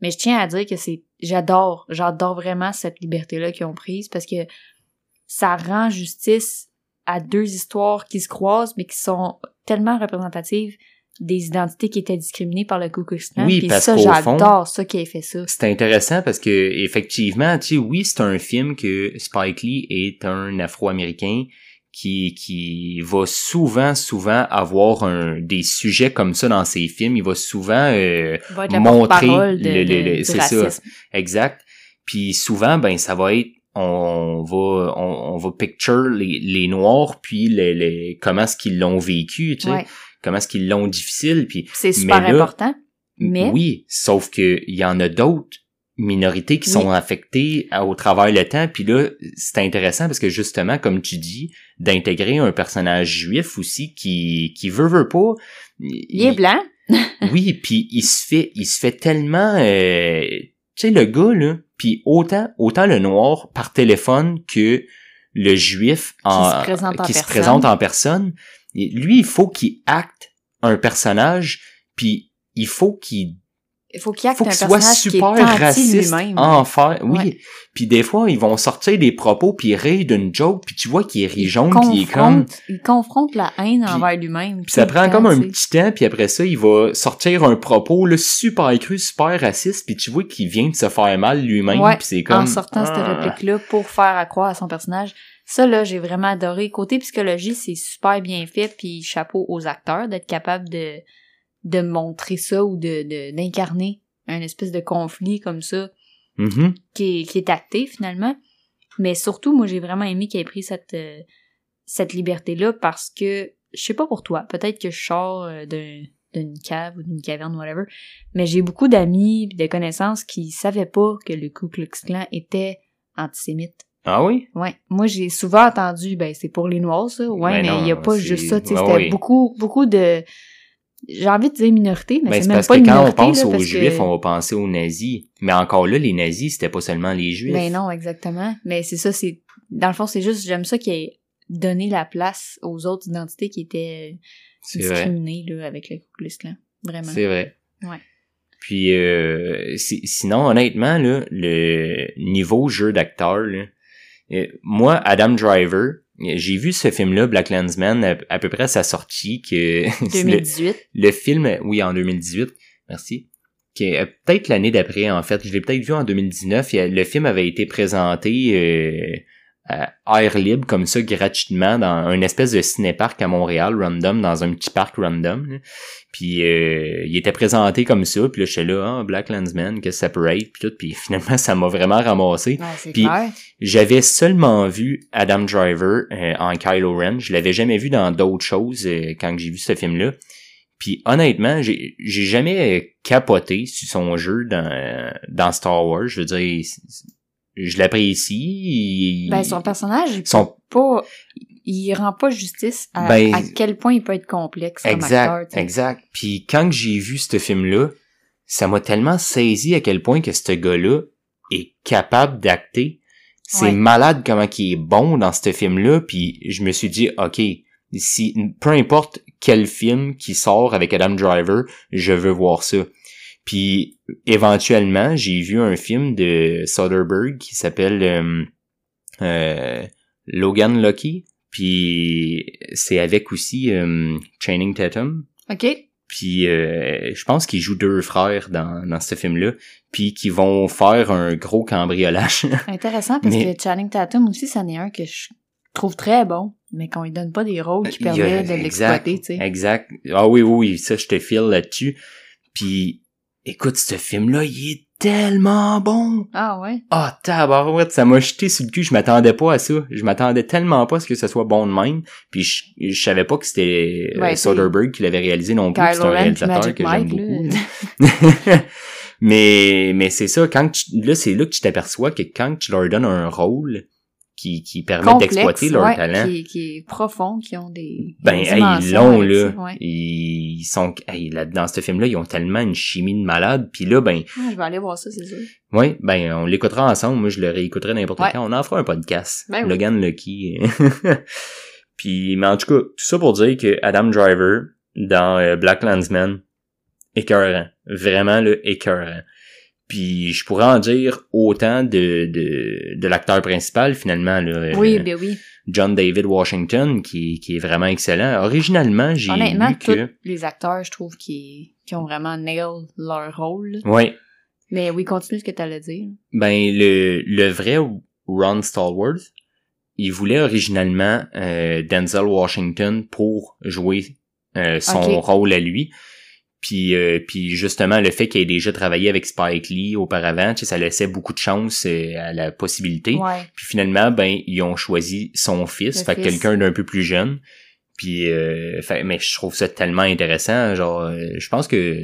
Mais je tiens à dire que c'est, j'adore, j'adore vraiment cette liberté-là qu'ils ont prise parce que ça rend justice à deux histoires qui se croisent, mais qui sont tellement représentatives des identités qui étaient discriminées par le Ku Klux Klan. Oui, Puis parce ça, j'adore ça qui ait fait ça. c'est intéressant parce que, effectivement, tu sais, oui, c'est un film que Spike Lee est un Afro-Américain qui, qui va souvent, souvent avoir un, des sujets comme ça dans ses films. Il va souvent, euh, Il va être montrer de, le- le- le- c'est ça. Exact. Puis souvent, ben ça va être on va on, on va picture les, les noirs puis les, les comment est-ce qu'ils l'ont vécu, tu sais, Ouais. comment est-ce qu'ils l'ont difficile puis C'est super Mais là- important. Mais- oui, sauf que il y en a d'autres minorités qui Oui. sont affectées à- au travers le temps puis là c'est intéressant parce que justement comme tu dis d'intégrer un personnage juif aussi qui qui veut veut pas Il est blanc. oui, puis il se fait, il se fait tellement, euh, sais, le gars là, puis autant, autant le noir par téléphone que le juif en, se présente en qui se présente en personne. Lui, il faut qu'il acte un personnage, puis il faut qu'il Il faut qu'il acte faut un qu'il soit personnage qui est super raciste lui-même. en faire. Oui. Ouais. Puis des fois, ils vont sortir des propos puis rire d'une joke, puis tu vois qu'il rit jaune, puis il est comme il confronte la haine envers lui-même. Puis ça prend comme un petit temps, puis après ça, il va sortir un propos là, super cru, super raciste, puis tu vois qu'il vient de se faire mal lui-même, Ouais, puis c'est comme... En sortant cette Ah. réplique-là pour faire accroire à son personnage. Ça, là, j'ai vraiment adoré. Côté psychologie, c'est super bien fait, puis chapeau aux acteurs d'être capable de, de montrer ça ou de, de, d'incarner un espèce de conflit comme ça Mhm. qui est, qui est acté finalement. Mais surtout, moi, j'ai vraiment aimé qu'il ait pris cette, euh, cette liberté-là parce que, je sais pas pour toi, peut-être que je sors euh, d'un- d'une cave ou d'une caverne, whatever, mais j'ai beaucoup d'amis et de connaissances qui savaient pas que le Ku Klux Klan était antisémite. Ah oui? Ouais. Moi, j'ai souvent entendu, ben, c'est pour les Noirs, ça. Ouais, Ben mais non, il y a pas juste ça, ouais, C'était beaucoup, beaucoup de, j'ai envie de dire minorité, mais Ben, c'est même parce pas que une quand on pense là, aux juifs, que- on va penser aux nazis. Mais encore là, les nazis, c'était pas seulement les juifs. Ben non, exactement. Mais c'est ça, c'est dans le fond, c'est juste j'aime ça qu'il ait donné la place aux autres identités qui étaient vrai. discriminées là avec le Ku Klux Klan. Vraiment. C'est vrai. Ouais. Puis euh, si- sinon, honnêtement, là, le niveau jeu d'acteur, là, euh, moi, Adam Driver, j'ai vu ce film-là, Black Landsman, à, à peu près à sa sortie, que c'est le- 2018. le film, oui, en 2018, merci. euh, peut-être l'année d'après en fait. Je l'ai peut-être vu en 2019. Il y a- le film avait été présenté euh, air libre comme ça gratuitement dans une espèce de cinéparc à Montréal random dans un petit parc random. là. Puis euh, il était présenté comme ça. Puis là j'étais là, ah, Black Landsman, que être puis tout. Puis finalement ça m'a vraiment ramassé. Ouais, Puis-. J'avais seulement vu Adam Driver euh, en Kylo Ren. Je l'avais jamais vu dans d'autres choses euh, quand j'ai vu ce film-là. Puis honnêtement, j'ai jamais euh, capoté sur son jeu dans, euh, dans Star Wars. Je veux dire, je l'apprécie. il- Ben, son personnage, il son- pas, il rend pas justice à, Ben, à quel point il peut être complexe comme exact, acteur. sais. exact. Puis quand j'ai vu ce film-là, ça m'a tellement saisi à quel point que ce gars-là est capable d'acter. C'est Ouais. malade comment il est bon dans ce film-là. Puis je me suis dit, ok, si peu importe quel film qui sort avec Adam Driver, je veux voir ça. Puis éventuellement, j'ai vu un film de Soderbergh qui s'appelle euh, euh, Logan Lucky. Puis c'est avec aussi euh, Channing Tatum. OK? Puis euh, je pense qu'ils jouent deux frères dans, dans ce film-là. Puis qui vont faire un gros cambriolage. Intéressant parce Mais- que Channing Tatum aussi, c'en est un que je trouve très bon, mais qu'on lui donne pas des rôles qui a- permettent de l'exploiter, tu sais. Exact. Ah oui, oui, oui, ça, je te file là-dessus. Puis, écoute, ce film-là, il est tellement bon. Ah ouais? Ah, tabarouette, ça m'a jeté sur le cul. Je m'attendais pas à ça. Je m'attendais tellement pas à ce que ce soit bon de même. Puis, je, je savais pas que c'était euh, Ouais, Soderbergh qui l'avait réalisé non plus. C'est un réalisateur que j'aime beaucoup. mais, mais c'est ça, quand tu, là, c'est là que tu t'aperçois que quand tu leur donnes un rôle qui, qui permet Complexe, d'exploiter leur ouais, talent, Qui, qui est profond, qui ont des. ben, hey, ils l'ont, là. ouais. Ils sont, hey, là, dans ce film-là, ils ont tellement une chimie de malade. Puis là, ben, Ouais, je vais aller voir ça, c'est sûr. ouais, ben, on l'écoutera ensemble. Moi, je le réécouterai n'importe quand. On en fera un podcast. Ben oui. Logan Lucky. Puis, mais en tout cas, tout ça pour dire que Adam Driver, dans euh, Black Landsman, écœurant. Vraiment, le écœurant. Puis, je pourrais en dire autant de, de, de l'acteur principal, finalement, là. Oui, euh, ben oui. John David Washington, qui, qui est vraiment excellent. Originalement, j'ai Honnêtement, lu que... tous les acteurs, je trouve, qui, qui ont vraiment nail leur rôle. Ouais, Mais oui, continue ce que t'allais dire. ben le, le vrai Ron Stallworth, il voulait originalement euh, Denzel Washington pour jouer euh, son rôle à lui. Puis, euh, puis justement, le fait qu'il ait déjà travaillé avec Spike Lee auparavant, tu sais, ça laissait beaucoup de chance euh, à la possibilité. Ouais. Puis finalement, ben, ils ont choisi son fils, Le fait que quelqu'un d'un peu plus jeune. Puis, euh, fait, mais je trouve ça tellement intéressant. Genre, euh, je pense que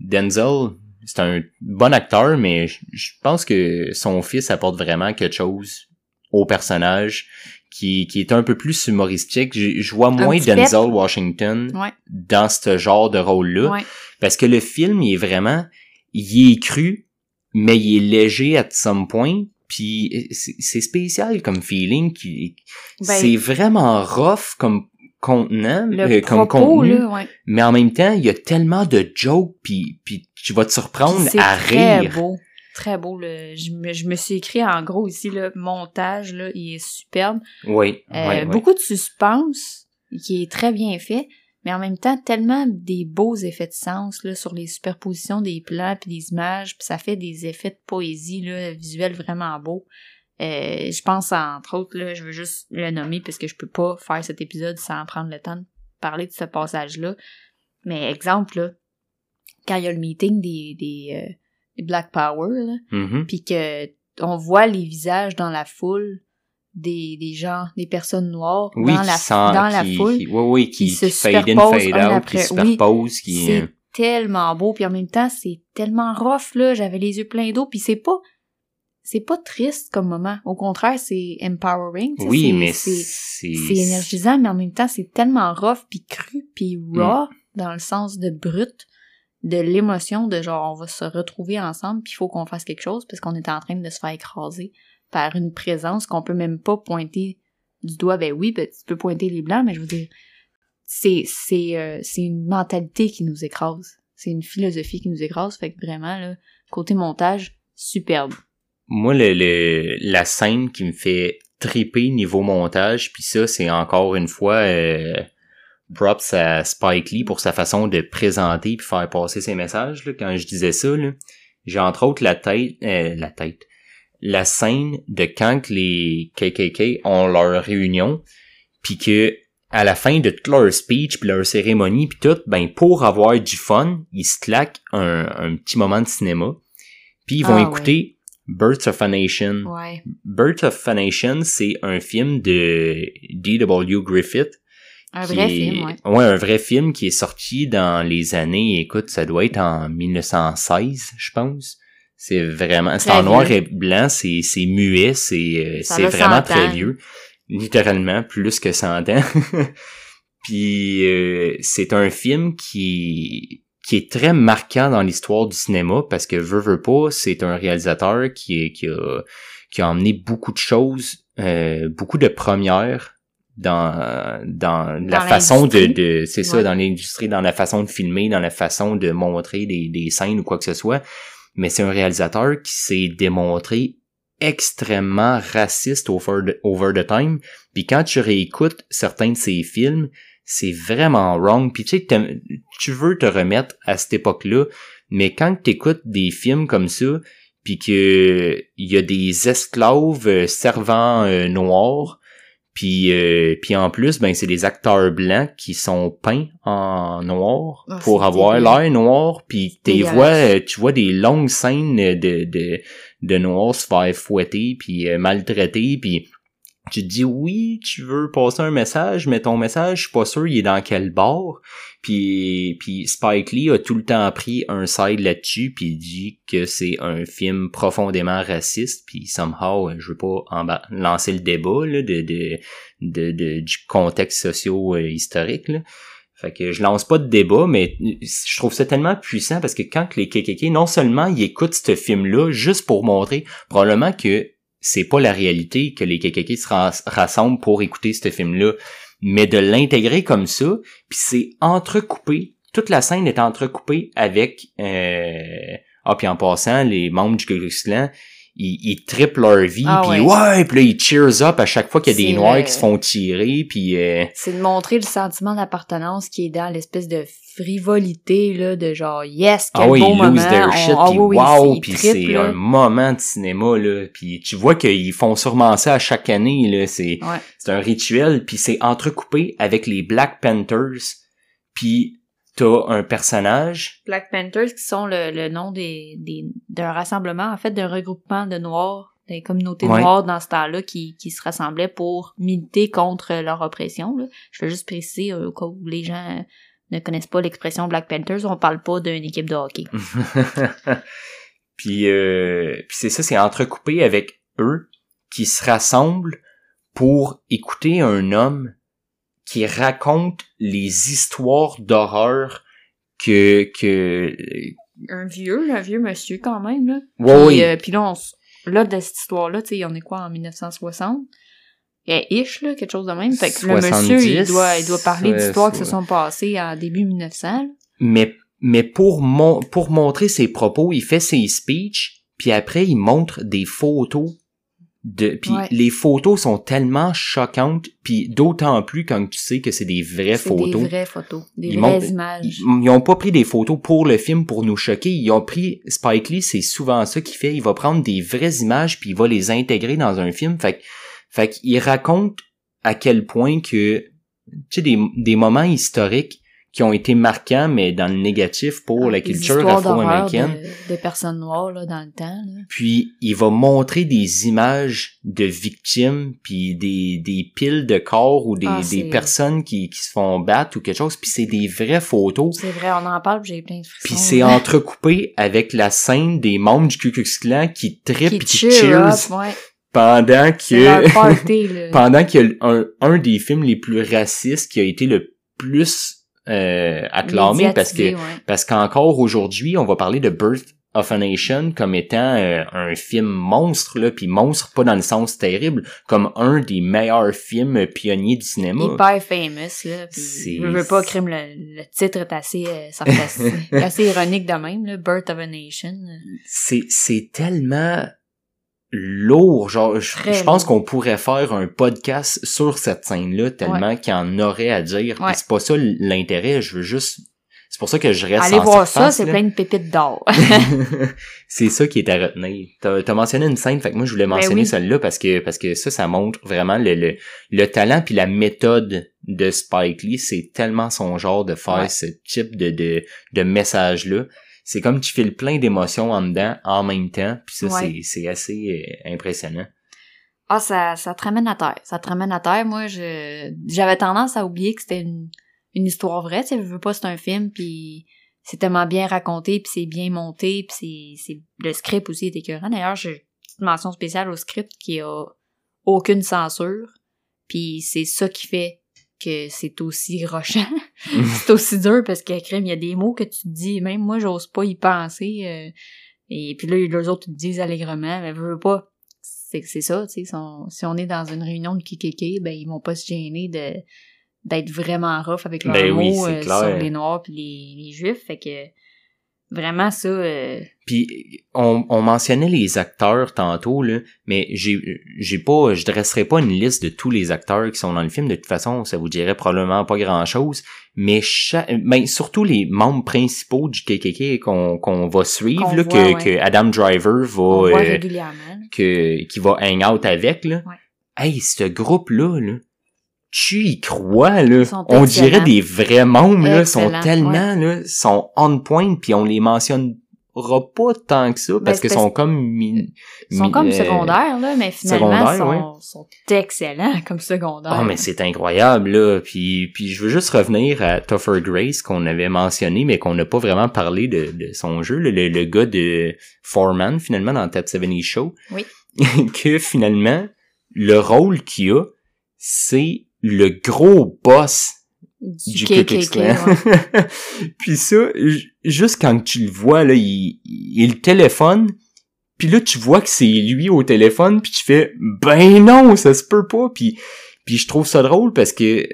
Denzel, c'est un bon acteur, mais je pense que son fils apporte vraiment quelque chose au personnage qui, qui est un peu plus humoristique. Je, je vois moins pep. Denzel Washington Ouais. dans ce genre de rôle-là. Ouais. Parce que le film, il est vraiment, il est cru, mais il est léger à some point. Puis c'est spécial comme feeling. Qui, Ben, c'est vraiment rough comme contenant, Le euh, comme contenu. là, ouais. Mais en même temps, il y a tellement de jokes, puis, puis tu vas te surprendre à très rire. beau. Très beau. Je, me, je me suis écrit en gros ici, le montage, là, il est superbe. Oui, Euh, oui, oui. Beaucoup de suspense, qui est très bien fait, mais en même temps, tellement des beaux effets de sens là, sur les superpositions des plans puis des images, puis ça fait des effets de poésie là, visuels vraiment beaux. Euh, je pense entre autres, là, je veux juste le nommer parce que je peux pas faire cet épisode sans prendre le temps de parler de ce passage-là. Mais exemple, là, quand il y a le meeting des, des, euh, des Black Power, là, Mhm. puis que on voit les visages dans la foule des, des gens, des personnes noires Oui, dans la sent- dans la qui- foule. qui- oui, oui, qui, qui se fade in, superposent fade out, après- qui superpose, qui... C'est tellement beau, puis en même temps, c'est tellement rough, là, j'avais les yeux pleins d'eau, puis c'est pas c'est pas triste comme moment. Au contraire, c'est empowering. Oui, c'est- mais c'est énergisant, mais en même temps, c'est tellement rough, puis cru, puis Mm. raw, dans le sens de brut, de l'émotion, de genre, on va se retrouver ensemble, puis il faut qu'on fasse quelque chose, parce qu'on est en train de se faire écraser par une présence qu'on peut même pas pointer du doigt. Ben oui, ben, tu peux pointer les blancs, mais je veux dire, c'est c'est euh, c'est une mentalité qui nous écrase. C'est une philosophie qui nous écrase, fait que vraiment, là, côté montage, superbe. Moi, le, le- la scène qui me fait triper niveau montage, puis ça, c'est encore une fois euh, props à Spike Lee pour sa façon de présenter puis faire passer ses messages. Là, quand je disais ça, là, j'ai entre autres la tête, euh, la tête, la scène de quand les KKK ont leur réunion, puis que à la fin de toute leur speech puis leur cérémonie puis tout, ben pour avoir du fun, ils se claquent un, un petit moment de cinéma, puis ils vont Ah, écouter Birds of a Nation. Ouais. Birds of a Nation, c'est un film de D.W. Griffith. Un vrai est- film, ouais. Ouais, un vrai film qui est sorti dans les années, écoute, ça doit être en 1916, je pense. C'est vraiment, c'est en noir et blanc, c'est, c'est muet, c'est, euh, c'est vraiment 100 très vieux. Littéralement, plus que 100 ans. Puis, euh, c'est un film qui, qui est très marquant dans l'histoire du cinéma parce que veut, veut pas, c'est un réalisateur qui, est- qui a, qui a emmené beaucoup de choses, euh, beaucoup de premières dans, dans la Dans façon de, de c'est ça, dans l'industrie, dans la façon de filmer, dans la façon de montrer des, des scènes ou quoi que ce soit. Mais c'est un réalisateur qui s'est démontré extrêmement raciste over the, over the time. Puis quand tu réécoutes certains de ses films, c'est vraiment wrong. Puis tu sais, tu veux te remettre à cette époque-là, mais quand tu écoutes des films comme ça, puis que il y a des esclaves euh, servants euh, noirs, puis euh, puis en plus ben c'est des acteurs blancs qui sont peints en noir Ah, pour avoir l'air noir, puis tu vois euh, tu vois des longues scènes de de de noirs se faire fouetter puis euh, maltraiter puis tu dis oui, tu veux passer un message, mais ton message, je suis pas sûr il est dans quel bord. Puis, puis Spike Lee a tout le temps pris un side là-dessus, puis il dit que c'est un film profondément raciste, puis somehow, euh, je veux pas lancer le débat là, de, de, de, de- du contexte socio-historique. Là. Fait que je lance pas de débat, mais je trouve ça tellement puissant parce que quand les KKK, non seulement ils écoutent ce film-là juste pour montrer probablement que c'est pas la réalité que les KKK se ras- rassemblent pour écouter ce film-là, mais de l'intégrer comme ça, puis c'est entrecoupé, toute la scène est entrecoupée avec euh... ah puis en passant les membres du Ku ils, ils triplent leur vie, Ah puis ouais. ouais, puis là ils cheers up à chaque fois qu'il y a des noirs qui se font tirer, puis euh, C'est de montrer le sentiment d'appartenance qui est dans l'espèce de frivolité, là, de genre, yes, quel ah oui, beau ils moment. lose their shit, ah puis oui, oui, wow, puis c'est un moment de cinéma là, puis tu vois qu'ils font sûrement ça à chaque année là, c'est Ouais. c'est un rituel, puis c'est entrecoupé avec les Black Panthers, puis t'as un personnage, Black Panthers, qui sont le, le nom des, des, d'un rassemblement, en fait, d'un regroupement de Noirs, des communautés Ouais. noires dans ce temps-là qui, qui se rassemblaient pour militer contre leur oppression. Là. Je veux juste préciser, euh, au cas où les gens ne connaissent pas l'expression Black Panthers, on parle pas d'une équipe de hockey. puis euh, puis c'est ça, c'est entrecoupé avec eux qui se rassemblent pour écouter un homme qui raconte les histoires d'horreur que que Un vieux, un vieux monsieur quand même, là. Ouais, puis, oui. euh, puis là, on là, de cette histoire-là, tu sais, on est quoi, en 1960? Et ish, là, quelque chose de même. Fait que le monsieur, il 70, doit, il doit parler ouais, d'histoires qui se sont passées en début 1900. là. mais mais pour mon, pour montrer ses propos, il fait ses speeches, puis après il montre des photos de puis Ouais. les photos sont tellement choquantes, puis d'autant plus quand tu sais que c'est des vraies photos. des vraies photos, des Ils vraies images. Ils, ils ont pas pris des photos pour le film pour nous choquer, ils ont pris Spike Lee, c'est souvent ça qu'il fait, il va prendre des vraies images puis il va les intégrer dans un film, fait que fait qu'il raconte à quel point que tu sais des, des moments historiques qui ont été marquants mais dans le négatif pour Ah, la culture afro-américaine. De, de personnes noires, là, dans le temps, là. Puis il va montrer des images de victimes, puis des, des piles de corps ou des, Ah, des personnes qui, qui se font battre ou quelque chose, puis c'est des vraies photos. C'est vrai, on en parle, j'ai plein de frissons. Puis c'est entrecoupé avec la scène des membres du Ku Klux Klan qui trippent qui et qui cheer cheers up, ouais. pendant que party, pendant qu'il y a un, un des films les plus racistes qui a été le plus euh, acclamé parce que ouais. parce qu'encore aujourd'hui, on va parler de Birth of a Nation comme étant euh, un film monstre là, puis monstre pas dans le sens terrible, comme un des meilleurs films pionniers du cinéma. hyper famous, là. Je veux pas crime, le, le titre est assez euh, sarcastique, assez ironique de même, là. Birth of a Nation. c'est c'est tellement lourd. Genre, je, pense qu'on pourrait faire un podcast sur cette scène-là tellement qu'il y en aurait à dire. Ouais. C'est pas ça l'intérêt. Je veux juste. C'est pour ça que je reste Allez en voir ça, c'est là. plein de pépites d'or. c'est ça qui est à retenir. T'as as mentionné une scène, fait que moi je voulais mentionner Ben oui. celle-là parce que parce que ça, ça montre vraiment le, le, le talent puis la méthode de Spike Lee. C'est tellement son genre de faire Ouais. ce type de, de, de message-là. C'est comme tu files plein d'émotions en dedans en même temps. Puis ça, Ouais. c'est c'est assez euh, impressionnant. Ah, ça, ça te ramène à terre. Ça te ramène à terre. Moi, je j'avais tendance à oublier que c'était une, une histoire vraie. Tu sais, je veux pas, c'est un film, puis c'est tellement bien raconté, puis c'est bien monté, puis c'est, c'est le script aussi est écœurant. D'ailleurs, j'ai une petite mention spéciale au script qui a aucune censure, puis c'est ça qui fait que c'est aussi rochant. c'est aussi dur parce que crème, il y a des mots que tu te dis, même moi, j'ose pas y penser. euh, et puis là, les autres te disent allègrement, mais je veux pas c'est c'est ça, tu sais, si on, est dans une réunion de KKK, ben ils vont pas se gêner de d'être vraiment rough avec leurs Ben mots euh, sur les noirs puis les, les juifs, fait que vraiment ça euh, Puis on, on mentionnait les acteurs tantôt là, mais j'ai j'ai pas je dresserai pas une liste de tous les acteurs qui sont dans le film de toute façon, ça vous dirait probablement pas grand-chose, mais ben surtout les membres principaux du KKK qu'on qu'on va suivre là, voit, que ouais. que Adam Driver va on voit euh, régulièrement. là. que qui va hang out avec là. Ouais. Hey, ce groupe là là tu y crois, là? On dirait des vrais membres, là. Ils sont tellement, là, sont on point, puis on les mentionnera pas tant que ça, parce Ben, que c'est sont comme mi- Ils sont comme euh, secondaires, là, mais finalement, sont, ouais. sont excellents comme secondaires. Oh, mais c'est incroyable, là. Puis, puis je veux juste revenir à Topher Grace qu'on avait mentionné, mais qu'on n'a pas vraiment parlé de, de son jeu, le, le gars de Foreman, finalement, dans Ted 70 Show. Oui. que finalement, le rôle qu'il a, c'est le gros boss du, du KKK. Ouais. puis ça, ju- juste quand tu le vois, là, il, il téléphone, puis là, tu vois que c'est lui au téléphone, puis tu fais « Ben non, ça se peut pas! » Puis puis je trouve ça drôle parce que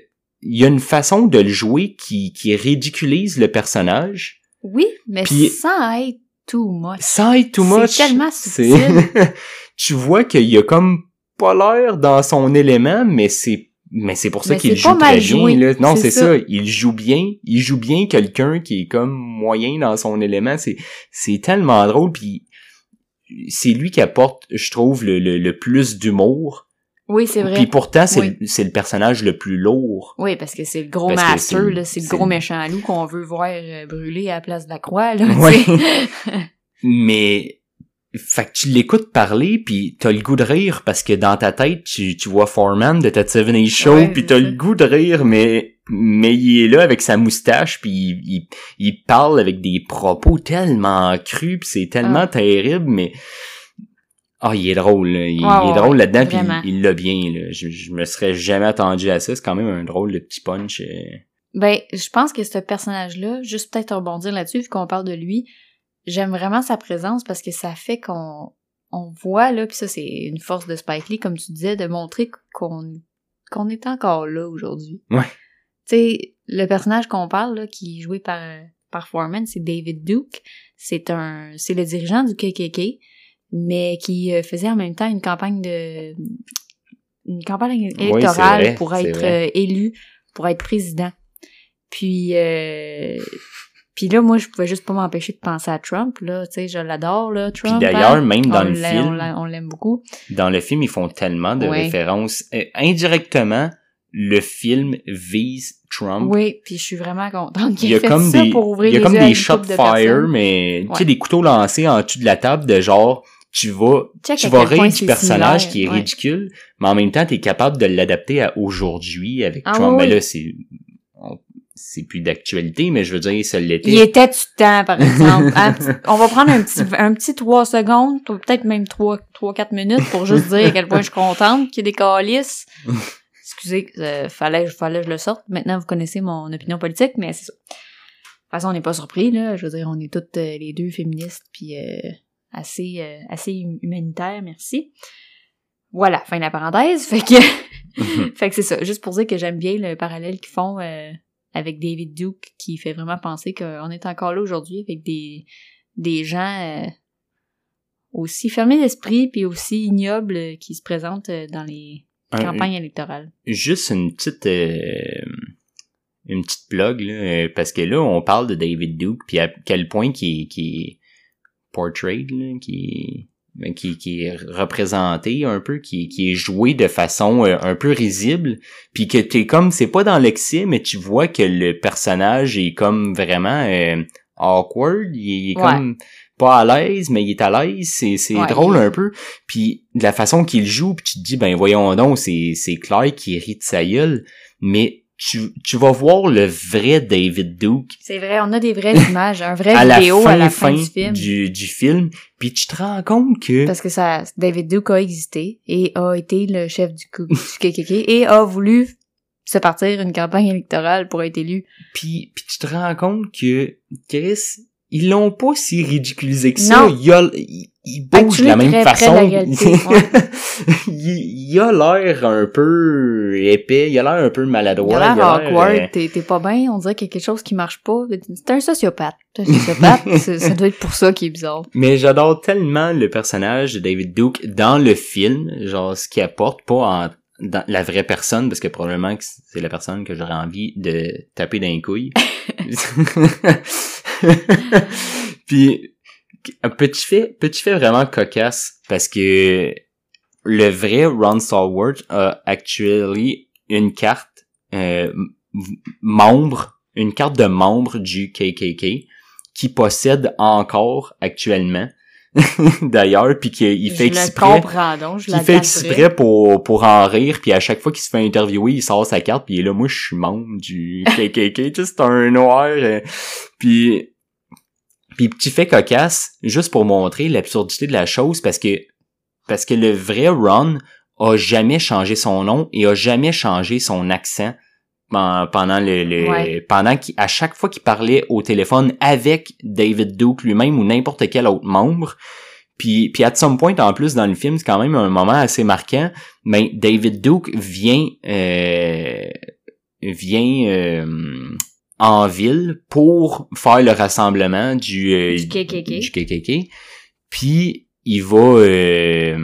il y a une façon de le jouer qui, qui ridiculise le personnage Oui, mais Puis- sans être too much. sans être too C'est much. tellement C'est- subtil. tu vois qu'il y a comme pas l'air dans son élément, mais c'est mais c'est pour ça qu'il joue très joué, bien. Là. Non, c'est ça. ça. Il joue bien. Il joue bien quelqu'un qui est comme moyen dans son élément. C'est c'est tellement drôle. Puis c'est lui qui apporte, je trouve, le, le, le plus d'humour. Oui, c'est vrai. Puis pourtant, c'est Oui. le- personnage le plus lourd. Oui, parce que c'est le gros master, c'est- là, c'est le gros méchant loup qu'on veut voir euh, brûler à la place de la croix, là, Ouais. Mais fait que tu l'écoutes parler puis t'as le goût de rire parce que dans ta tête tu, tu vois Foreman de ta 70 Show Ouais, puis t'as le goût de rire mais mais il est là avec sa moustache puis il, il, il parle avec des propos tellement crus puis c'est tellement Ah. terrible mais ah il est drôle là. il, est drôle là-dedans puis il l'a bien là. Je, je me serais jamais attendu à ça c'est quand même un drôle de petit punch euh. Ben, je pense que ce personnage-là, juste peut-être rebondir là-dessus, vu qu'on parle de lui, j'aime vraiment sa présence parce que ça fait qu'on on voit, là, puis ça, c'est une force de Spike Lee, comme tu disais, de montrer qu'on qu'on est encore là aujourd'hui. Ouais. Tu sais, le personnage qu'on parle, là, qui est joué par, par Foreman, c'est David Duke. C'est un, c'est le dirigeant du KKK, mais qui euh, faisait en même temps une campagne de, une campagne électorale vrai, pour être euh, élu, pour être président. Puis, euh, puis là, moi, je pouvais juste pas m'empêcher de penser à Trump, là. Tu sais, je l'adore, là, puis Trump. d'ailleurs hein. même dans On le film on l'a- On l'aime beaucoup. dans le film, ils font tellement de Ouais. références. Euh, indirectement, le film vise Trump. Oui, puis je suis vraiment contente Il qu'il y ait fait comme ça des, pour ouvrir il y a les comme des shot de fire, personnes. mais tu sais, des couteaux lancés en dessous de la table de genre, tu vas, Check tu vas rire du personnage qui est ouais. ridicule, mais en même temps, t'es capable de l'adapter à aujourd'hui avec Ah Trump. oui, Mais oui. là, c'est, c'est plus d'actualité, mais je veux dire, ça l'était. Il était du temps, par exemple. Un petit- on va prendre un petit, un petit 3 secondes, peut-être même 3, 3, 4 minutes pour juste dire à quel point je suis contente qu'il y ait des calices. Excusez, euh, fallait, fallait que je le sorte. Maintenant, vous connaissez mon opinion politique, mais c'est ça. De toute façon, on n'est pas surpris, là. Je veux dire, on est toutes euh, les deux féministes, puis euh, assez, euh, assez hum- humanitaires, merci. Voilà, fin de la parenthèse. Fait que, fait que c'est ça. Juste pour dire que j'aime bien le parallèle qu'ils font euh, avec David Duke, qui fait vraiment penser qu'on est encore là aujourd'hui avec des, des gens euh, aussi fermé d'esprit puis aussi ignoble euh, qui se présente euh, dans les campagnes électorales. juste une petite euh, une petite plug là, euh, parce que là on parle de David Duke puis à quel point qui est qui portrayed là, qui qui qui est représenté un peu qui qui est joué de façon euh, un peu risible puis que t'es comme c'est pas dans l'excès mais tu vois que le personnage est comme vraiment euh, awkward il est Ouais. comme pas à l'aise mais il est à l'aise c'est c'est Ouais, drôle il- un peu puis de la façon qu'il joue puis tu te dis ben voyons donc c'est c'est clair qu'il rit de sa gueule mais tu, tu vas voir le vrai David Duke C'est vrai, on a des vraies images, un vrai à la vidéo fin, à la fin, fin du film. du, du film puis tu te rends compte que Parce que ça, David Duke a existé et a été le chef du, cou- du KKK et a voulu se partir une campagne électorale pour être élu. puis puis tu te rends compte que Chris ils l'ont pas si ridiculisé que ça Non. il, a, il, il bouge de la même très près de façon la réalité, ouais. il, il a l'air un peu épais il a l'air un peu maladroit Il a l'air awkward, euh, t'es pas bien, on dirait qu'il y a quelque chose qui marche pas. C'est un sociopathe. Un sociopathe, ça doit être pour ça qu'il est bizarre. Mais j'adore tellement le personnage de David Duke dans le film, genre ce qu'il apporte, pas en dans la vraie personne, parce que probablement que c'est la personne que j'aurais envie de taper dans les couilles. Puis un petit fait, petit fait vraiment cocasse, parce que le vrai Ron Stallworth a actually une carte euh, membre, une carte de membre du KKK qui possède encore actuellement. D'ailleurs, puis qu'il fait exprès, donc, je la fait exprès pour pour en rire, puis à chaque fois qu'il se fait interviewer, il sort sa carte, puis il est là, moi je suis membre du KKK, tu sais, c'est un noir, euh, puis puis petit fait cocasse, juste pour montrer l'absurdité de la chose, parce que parce que le vrai Ron a jamais changé son nom et a jamais changé son accent pen- pendant le, le- Ouais. pendant qu'à chaque fois qu'il parlait au téléphone avec David Duke lui-même ou n'importe quel autre membre. Puis, puis at some point en plus dans le film, c'est quand même un moment assez marquant. Mais David Duke vient euh, vient euh, en ville pour faire le rassemblement du euh, Du KKK. du KKK. Puis il va euh,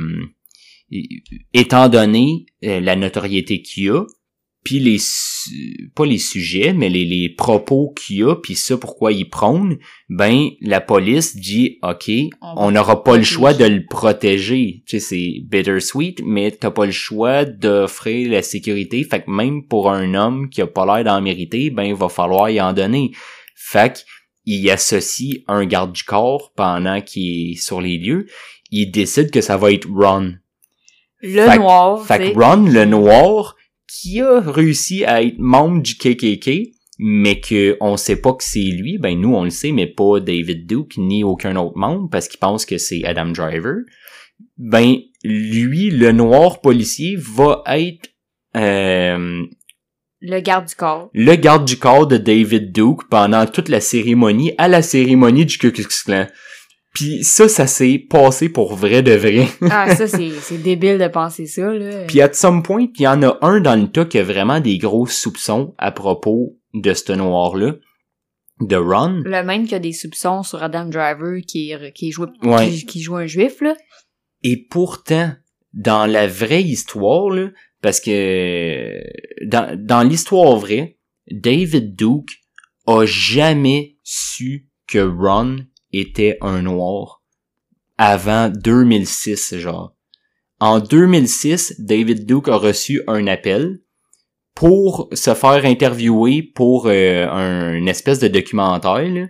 étant donné euh, la notoriété qu'il a, puis les pas les sujets, mais les, les propos qu'il a, puis ça pourquoi il prône, ben la police dit OK, On n'aura pas le choix de le protéger. Tu sais, c'est bittersweet, mais t'as pas le choix d'offrir la sécurité. Fait que même pour un homme qui a pas l'air d'en mériter, ben il va falloir y en donner. Fait qu'il associe un garde du corps pendant qu'il est sur les lieux. Il décide que ça va être Ron. Le Fait que- noir, Fait que Ron, le noir, qui a réussi à être membre du KKK, mais que on sait pas que c'est lui, ben nous on le sait, mais pas David Duke ni aucun autre membre parce qu'il pense que c'est Adam Driver. Ben lui, le noir policier, va être euh, le garde du corps. le garde du corps de David Duke pendant toute la cérémonie, à la cérémonie du Ku Klux Klan. Puis ça, ça s'est passé pour vrai de vrai. Ah, ça, c'est débile de penser ça, là. Puis at some point, il y en a un dans le tas qui a vraiment des gros soupçons à propos de ce noir-là, de Ron. Le même qui a des soupçons sur Adam Driver qui qui Ouais. qui, qui joue un juif, là. Et pourtant, dans la vraie histoire, là, parce que dans, dans l'histoire vraie, David Duke a jamais su que Ron était un noir avant 2006, genre. En 2006, David Duke a reçu un appel pour se faire interviewer pour euh, un une espèce de documentaire, là.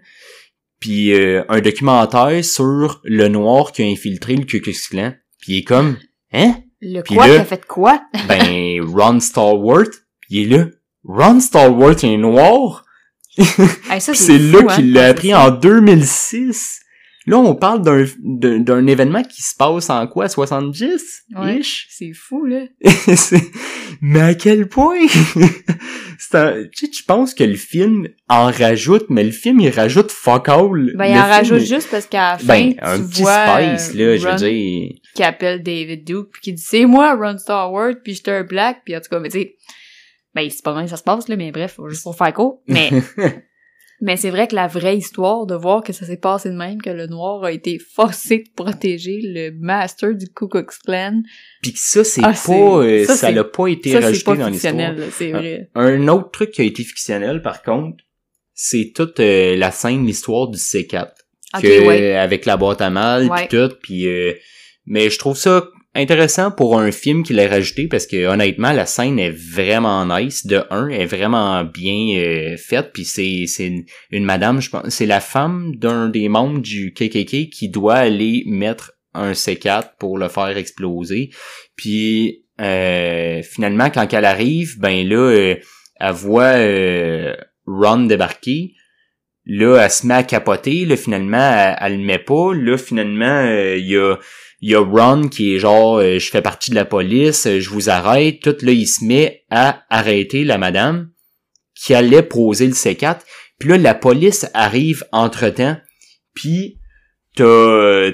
puis euh, un documentaire sur le noir qui a infiltré le Ku Klux Klan. Puis il est comme, hein? Le Puis quoi? là- qui a fait quoi? Ben, Ron Stallworth, puis il est là. Ron Stallworth est noir? Hey, c'est là hein, qu'il de l'a appris en 2006. Là, on parle d'un, d'un, événement qui se passe en quoi, 70? Ouais. C'est fou, là. Mais à quel point? un, tu sais, tu penses que le film en rajoute, mais le film, il rajoute fuck all. Ben, Le il en film, rajoute il- juste parce qu'à la fin, Ben, tu un petit vois, euh, là, je veux dire. qui appelle David Duke puis qui dit c'est moi Ron Starworth puis j'étais un black puis en tout cas mais tu sais ben c'est pas que ça se passe là mais bref juste pour faire court mais Mais c'est vrai que la vraie histoire de voir que ça s'est passé de même, que le noir a été forcé de protéger le master du Ku Klux Klan. Puis que ça, c'est Ah, pas, euh, ça, ça l'a pas été Ça, rajouté pas dans l'histoire. c'est vrai. Un autre truc qui a été fictionnel, par contre, c'est toute euh, la scène, l'histoire du C4. Ok, que, ouais. avec la boîte à mal puis tout puis euh, mais je trouve ça intéressant pour un film qu'il ait rajouté parce que honnêtement la scène est vraiment nice de un est vraiment bien euh, faite puis c'est c'est une, une madame je pense c'est la femme d'un des membres du KKK qui doit aller mettre un C4 pour le faire exploser puis euh, finalement quand elle arrive ben là euh, elle voit euh, Ron débarquer Là, elle se met à capoter. Là, finalement, elle, elle le met pas. Là, finalement, euh, il y a il y a Ron qui est genre euh, je fais partie de la police, euh, je vous arrête. Tout là, il se met à arrêter la madame qui allait poser le C4. Puis là, la police arrive entre-temps. Puis t'as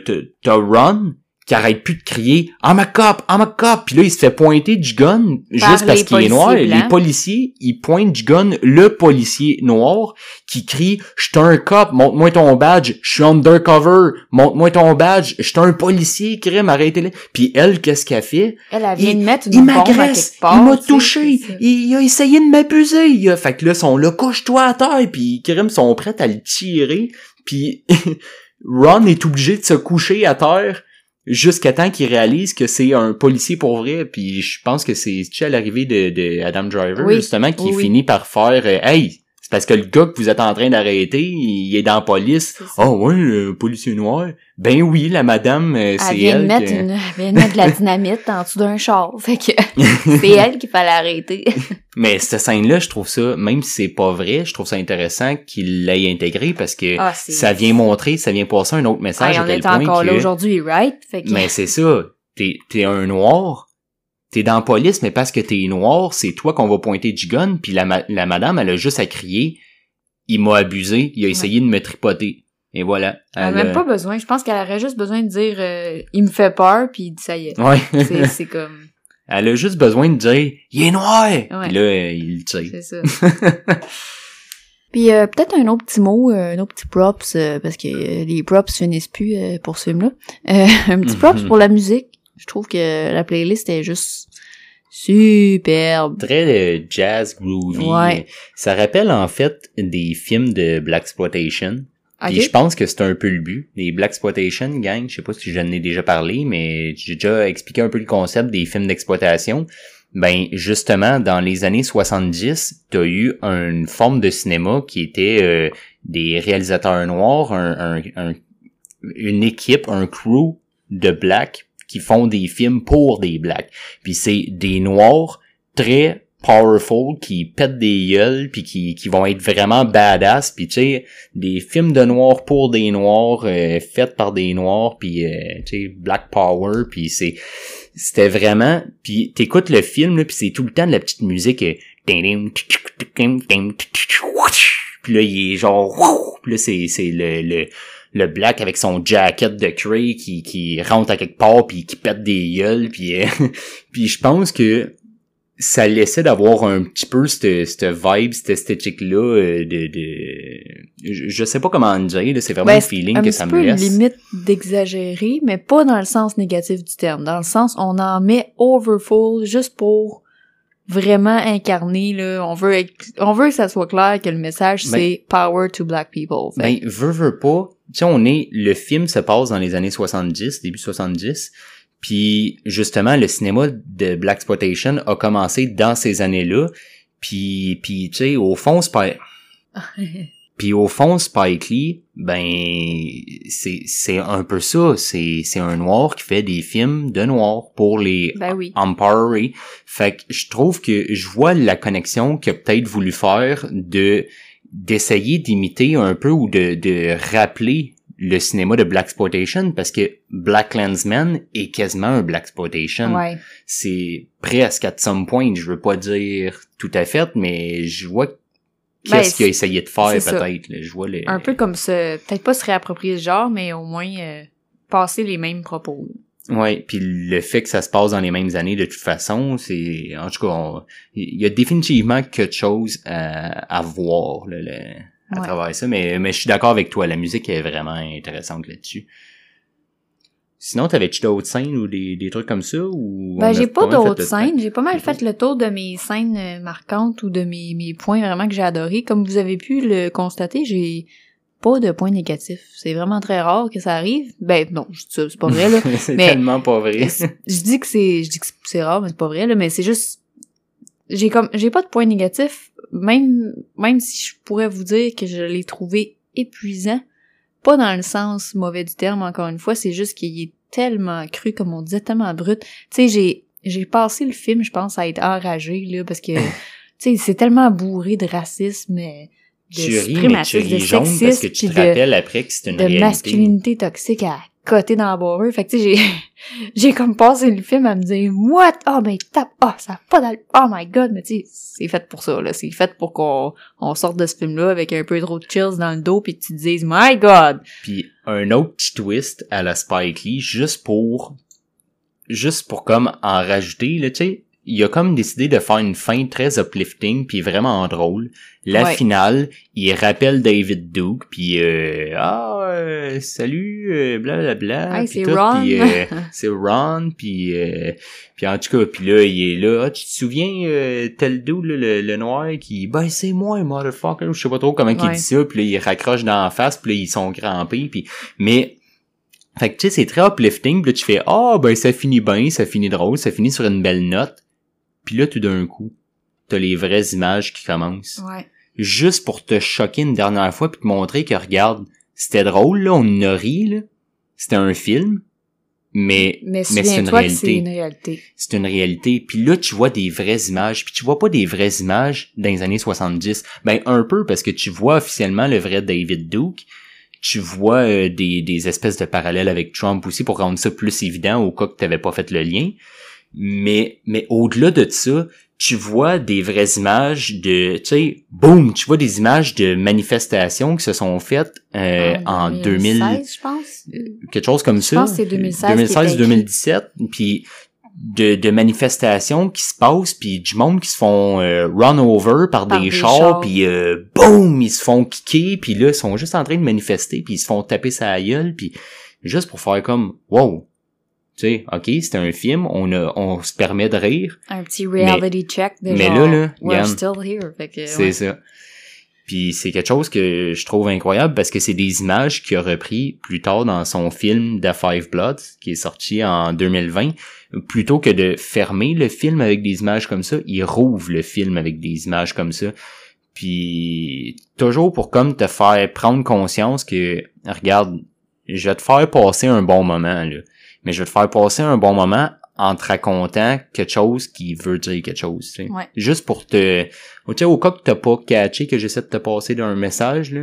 Ron qui arrête plus de crier « I'm a cop! I'm a cop! » Puis là, il se fait pointer du gun Par juste parce qu'il est noir. blancs. Les policiers, ils pointent du gun le policier noir qui crie « Je suis un cop! Montre-moi ton badge! Je suis undercover! Montre-moi ton badge! Je suis un policier! Crime! Arrêtez-le! » Puis elle, qu'est-ce qu'elle fait? Elle, elle vient Il- de mettre une il m'agresse, quelque part. il m'a touché, il, il a essayé de m'abuser. Il a- Fait que là, ils sont là, couche-toi à terre, puis Krim sont prêts à le tirer, puis Ron est obligé de se coucher à terre jusqu'à temps qu'il réalise que c'est un policier pour vrai, puis je pense que c'est à l'arrivée de, de Adam Driver, Oui, justement, qui oui. finit par faire euh, Hey! C'est parce que le gars que vous êtes en train d'arrêter, il est dans la police. Oh ouais, le policier noir. Ben oui, la madame, euh, Elle c'est vient, de elle. mettre que- une, elle vient de mettre de la dynamite en dessous d'un char. Fait que c'est elle qu'il fallait arrêter. Mais cette scène-là, je trouve ça, même si c'est pas vrai, je trouve ça intéressant qu'il l'ait intégré parce que Ah, ça vient montrer, ça vient passer un autre message Ah, à on quel est point encore que... là aujourd'hui, right? Fait que, mais c'est ça, t'es, t'es un noir, t'es dans la police, mais parce que t'es noir, c'est toi qu'on va pointer du gun, puis la, ma- la madame, elle a juste à crier, il m'a abusé, il a essayé de me tripoter. Et voilà. elle a Elle, même euh, pas besoin. Je pense qu'elle aurait juste besoin de dire euh, il me fait peur, puis ça y est. Ouais. C'est comme... elle a juste besoin de dire, il est noir! Ouais. Puis là, euh, il le tire. C'est ça. Puis euh, peut-être un autre petit mot, euh, un autre petit props, euh, parce que les props finissent plus pour ce film-là. Un petit props pour la musique. Je trouve que la playlist est juste superbe. très euh, jazz groovy. Ouais. Ça rappelle en fait des films de Black Exploitation. Puis Ok? je pense que c'est un peu le but. Les Black Exploitation, gang, je sais pas si j'en ai déjà parlé, mais j'ai déjà expliqué un peu le concept des films d'exploitation. Ben, justement, dans les années 70, t'as eu une forme de cinéma qui était euh, des réalisateurs noirs, un, un- un- une équipe, un crew de blacks qui font des films pour des blacks. Puis c'est des noirs très powerful qui pètent des gueules puis qui, qui vont être vraiment badass puis tu sais des films de noirs pour des noirs euh, faits par des noirs puis euh, tu sais black power puis c'est c'était vraiment puis t'écoutes le film là puis c'est tout le temps de la petite musique euh, puis là il est genre puis là c'est c'est le, le le black avec son jacket de cray qui qui rentre à quelque part puis qui pète des gueules puis euh, puis je pense que ça laissait d'avoir un petit peu cette, cette vibe, cette esthétique-là euh, de, de... Je, je sais pas comment le dire, c'est vraiment Ben, le feeling un que petit ça me peu laisse. limite d'exagérer, mais pas dans le sens négatif du terme. Dans le sens, on en met overfull juste pour vraiment incarner, là. On veut, être- on veut que ça soit clair que le message, Ben- c'est power to black people. Ben, veut, veut pas. Tu sais, on est, le film se passe dans les années 70, début 70. Puis, justement, le cinéma de Black Exploitation a commencé dans ces années-là. Puis, puis tu sais, au fond, Spike, puis au fond, Spike Lee, ben, c'est, c'est un peu ça. C'est, c'est un noir qui fait des films de noirs pour les ben oui. Fait que je trouve que je vois la connexion qu'il a peut-être voulu faire de d'essayer d'imiter un peu ou de, de rappeler le cinéma de Black Exploitation parce que Black Landsman est quasiment un Black Exploitation. Ouais. C'est presque at some point, je veux pas dire tout à fait, mais je vois Ben, qu'est-ce qu'il a essayé de faire peut-être. Je vois le... Un peu comme ça, peut-être pas se réapproprier ce genre, mais au moins euh, passer les mêmes propos. Ouais, puis le fait que ça se passe dans les mêmes années de toute façon, c'est en tout cas il y a définitivement quelque chose à, à voir là, le- à Ouais. travers ça. Mais, mais je suis d'accord avec toi, la musique est vraiment intéressante là-dessus. Sinon, t'avais-tu d'autres scènes ou des, des trucs comme ça ou Ben, j'ai pas d'autres scènes. J'ai pas mal fait le tour de mes scènes euh, marquantes ou de mes, mes points vraiment que j'ai adorés. Comme vous avez pu le constater, j'ai pas de points négatifs. C'est vraiment très rare que ça arrive. Ben, non, je dis ça, c'est pas vrai, là. c'est Mais- tellement pas vrai. je dis que c'est, je dis que c'est rare, mais c'est pas vrai, là, mais c'est juste, j'ai comme, j'ai pas de points négatifs, même, même si je pourrais vous dire que je l'ai trouvé épuisant. Pas dans le sens mauvais du terme, encore une fois, c'est juste qu'il est tellement cru, comme on disait, tellement brut. Tu sais, j'ai, j'ai passé le film, je pense, à être enragé, là, parce que, tu sais, c'est tellement bourré de racisme, de tu ris, mais tu ris jaune parce que tu puis te de, rappelles après que c'est une de réalité. masculinité toxique à côté dans la barreux. Fait que tu sais, j'ai, j'ai comme passé le film à me dire, what? Oh, ben, tape, oh, ça a pas d'al, oh my god, mais tu sais, c'est fait pour ça, là. C'est fait pour qu'on, on sorte de ce film-là avec un peu trop de chills dans le dos que tu te dises, my god! Puis un autre petit twist à la Spike Lee, juste pour, juste pour comme en rajouter, là, tu sais, il a comme décidé de faire une fin très uplifting puis vraiment drôle. La Ouais. finale, il rappelle David Duke puis euh, ah euh, salut euh, bla bla c'est Ron. euh, c'est Ron puis euh, puis en tout cas puis là il est là ah, tu te souviens tel dude là, le, le noir qui ben c'est moi motherfucker je sais pas trop comment il dit ça puis là il raccroche dans la face puis là ils sont crampés puis mais fait que tu sais c'est très uplifting puis là tu fais ah ben ça finit bien ça finit drôle ça finit sur une belle note puis là tout d'un coup t'as les vraies images qui commencent Ouais. juste pour te choquer une dernière fois puis te montrer que regarde, c'était drôle là, on a ri là. C'était un film, mais Mais c'est une une réalité. c'est une réalité. Puis là tu vois des vraies images, puis tu vois pas des vraies images dans les années 70. Ben un peu parce que tu vois officiellement le vrai David Duke. Tu vois euh, des, des espèces de parallèles avec Trump aussi pour rendre ça plus évident au cas que t'avais pas fait le lien. Mais mais au-delà de ça, tu vois des vraies images de, tu sais, boum, tu vois des images de manifestations qui se sont faites euh, en 2000, 2016, je pense. quelque chose comme ça. pense que c'est 2016 qui était 2016-2017, puis de, de manifestations qui se passent, puis du monde qui se font euh, run over par, Par des, chars. puis euh, boum, ils se font kicker, puis là, ils sont juste en train de manifester, puis ils se font taper sa gueule, puis juste pour faire comme, wow, tu sais, ok, c'était un film, on a, on se permet de rire, Un petit reality check de mais genre, là, là, we're still here. C'est ouais. ça. Puis c'est quelque chose que je trouve incroyable parce que c'est des images qu'il a repris plus tard dans son film The Five Bloods qui est sorti en 2020. Plutôt que de fermer le film avec des images comme ça, il rouvre le film avec des images comme ça. Puis toujours pour comme te faire prendre conscience que regarde, je vais te faire passer un bon moment là, mais je vais te faire passer un bon moment en te racontant quelque chose qui veut dire quelque chose, tu sais. Ouais. Juste pour te tu sais, au cas que t'as pas catché que j'essaie de te passer d'un message, là,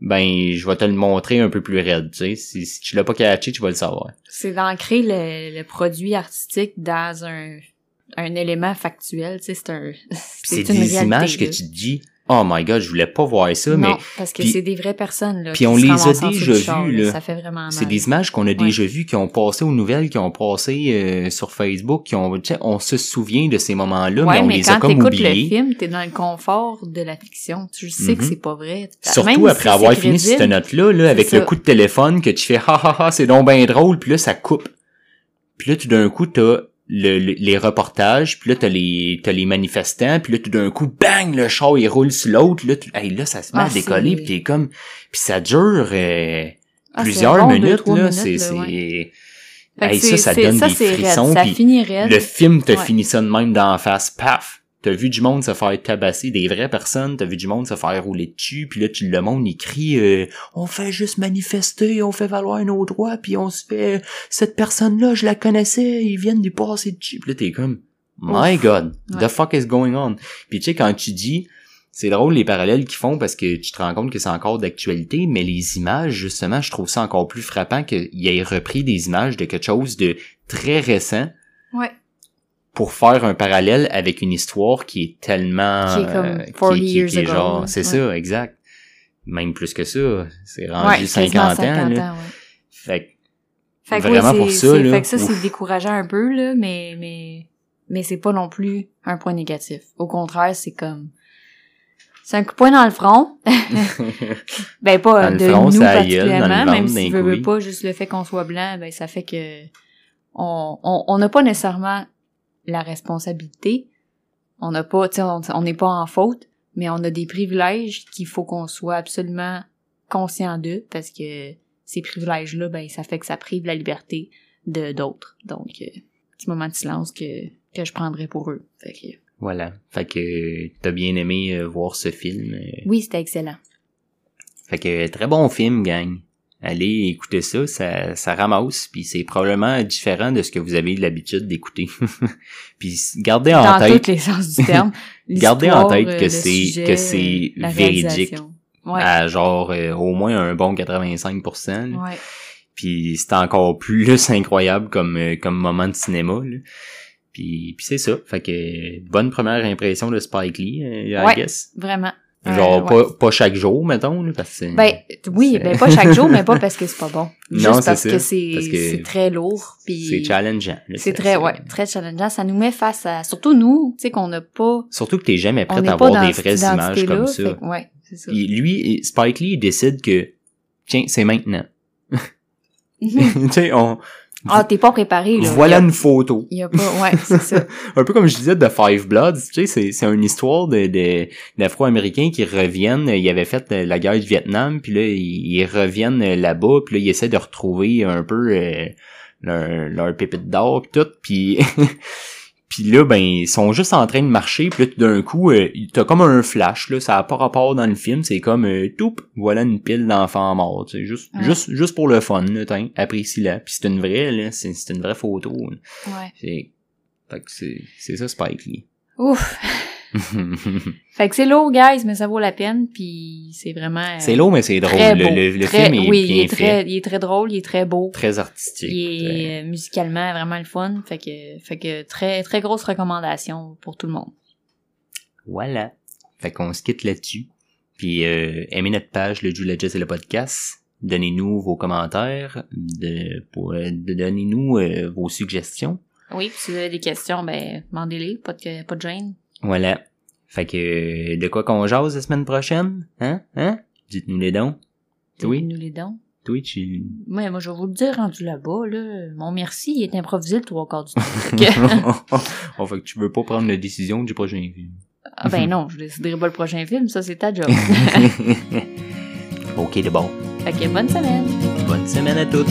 ben, je vais te le montrer un peu plus raide, tu sais. Si, si tu l'as pas catché, tu vas le savoir. C'est d'ancrer le, le produit artistique dans un, un élément factuel, tu sais, c'est un, C'est une des réalité, images que tu dis, oh my god, je voulais pas voir ça, mais non, parce que c'est des vraies personnes, là. puis on les a déjà vues, là. Ça fait vraiment mal. c'est des images qu'on a Ouais. déjà vues, qui ont passé aux nouvelles, qui ont passé euh, sur Facebook, qui ont, tu sais, on se souvient de ces moments-là, Ouais, mais on mais les a quand comme t'écoutes oubliés. le film, t'es dans le confort de la fiction. Tu sais Mhm. que c'est pas vrai. Surtout Même après si avoir fini cette note-là, là, avec C'est le coup de téléphone que tu fais ha ha ha, c'est donc bien drôle, puis là ça coupe. Puis là tout d'un coup t'as le, le- les reportages, puis là t'as les t'as les manifestants, puis là tout d'un coup bang le char il roule sur l'autre, là tu- hey, là ça se met Ah, à décoller, puis t'es comme puis ça dure euh, Ah, plusieurs long, minutes là, c'est ouais. Hey, ça ça donne des c'est raide. frissons, Ça puis finit le film te Ouais. finit ça de même dans la face, paf. T'as vu du monde se faire tabasser, des vraies personnes, t'as vu du monde se faire rouler dessus, puis là, tu, le monde, il crie euh, On fait juste manifester, on fait valoir nos droits, puis on se fait... Cette personne-là, je la connaissais, ils viennent lui passer dessus. Puis là, t'es comme My Ouf. God, the fuck is going on? Puis tu sais, quand tu dis... C'est drôle les parallèles qu'ils font parce que tu te rends compte que c'est encore d'actualité, mais les images, justement, je trouve ça encore plus frappant qu'il ait repris des images de quelque chose de très récent Ouais. Pour faire un parallèle avec une histoire qui est tellement Qui est comme euh, 40 qui- qui- years qui est genre c'est Ouais. ça exact même plus que ça c'est rendu Ouais, 50, quasiment ans 50 là. ans, ouais. fait que Fait que Vraiment oui, pour ça, là, Fait que ça, c'est décourageant un peu, là, mais, mais, mais c'est pas non plus un point négatif. Au contraire, c'est comme, C'est un coup de poing dans le front. ben pas Dans de front, nous gueule, particulièrement, même si tu veux, pas juste le fait qu'on soit blanc, ben ça fait que on on on n'a pas nécessairement la responsabilité. On n'a pas, tu sais, on n'est pas en faute, mais on a des privilèges qu'il faut qu'on soit absolument conscient d'eux parce que ces privilèges-là, ben ça fait que ça prive la liberté de d'autres. Donc, euh, petit moment de silence que que je prendrais pour eux. Fait que, Voilà. Fait que t'as bien aimé euh, voir ce film. euh. oui, c'était excellent. Fait que très bon film, gang. Allez écouter ça, ça, ça ramasse, puis c'est probablement différent de ce que vous avez l'habitude d'écouter. puis gardez en Dans tête tous les sens du terme. Gardez en tête euh, que le c'est- que c'est véridique. Ouais. à genre euh, au moins un bon 85%. là. ouais. Puis c'est encore plus incroyable comme euh, comme moment de cinéma. Là. Puis, puis c'est ça. Fait que euh, bonne première impression de Spike Lee, euh, I Ouais. guess. Vraiment. Genre Euh, ouais. pas, pas chaque jour, mettons, là, parce que Ben oui, ben pas chaque jour, mais pas parce que c'est pas bon. Non, Juste parce que c'est Parce que c'est très lourd. Puis c'est challengeant. là, c'est très ouais très challengeant. Ça nous met face à surtout nous, tu sais qu'on n'a pas Surtout que t'es jamais prêt à avoir des vraies images comme ça. fait ouais, c'est ça. Puis lui, Spike Lee il décide que tiens, c'est maintenant. tu sais, on ah, t'es pas préparé là. voilà a- une photo. Il y a pas ouais, c'est ça. un peu comme je disais de Five Bloods, tu sais, c'est, c'est une histoire de, de, d'Afro-Américains qui reviennent, ils avaient fait la guerre du Vietnam, puis là, ils, ils reviennent là-bas, puis là, ils essaient de retrouver un peu euh, leur, leur pépite d'or, pis tout, puis... Puis là, ben, ils sont juste en train de marcher, puis là, tout d'un coup, euh, t'as comme un flash, là, ça a pas rapport dans le film, c'est comme, euh, toup, voilà une pile d'enfants morts, tu sais, juste, Ouais. juste, juste pour le fun, là, apprécie-la. Puis c'est une vraie, là, c'est, c'est une vraie photo, là. Ouais. C'est, fait que c'est, c'est ça Spike Lee. Ouf. Fait que c'est lourd, guys, mais ça vaut la peine. Puis c'est vraiment. euh, c'est lourd, mais c'est drôle. Le, beau. le- le Très- film est oui, bien il est fait. très, il est très drôle, il est très beau. Très artistique. Il est euh, musicalement vraiment le fun. Fait que, fait que très, très grosse recommandation pour tout le monde. Voilà. Fait qu'on se quitte là-dessus. Puis euh, aimez notre page, le Jules Legis et le podcast. Donnez-nous vos commentaires. De, pour, de donnez-nous euh, vos suggestions. Oui, si vous avez des questions, ben, demandez-les. Pas de, pas de gêne. Voilà. Fait que euh, de quoi qu'on jase la semaine prochaine? Hein? Hein? Dites-nous les dons. Oui. Nous les dons. Toi, tu... Ouais, moi, je vais vous le dire rendu là-bas, là. Mon merci, il est improvisé le trois quarts du temps. Oh, fait que tu veux pas prendre la décision du prochain film. ah ben non, je déciderai pas le prochain film, ça c'est ta job. ok, de bon. fait que bonne semaine. Bonne semaine à toutes.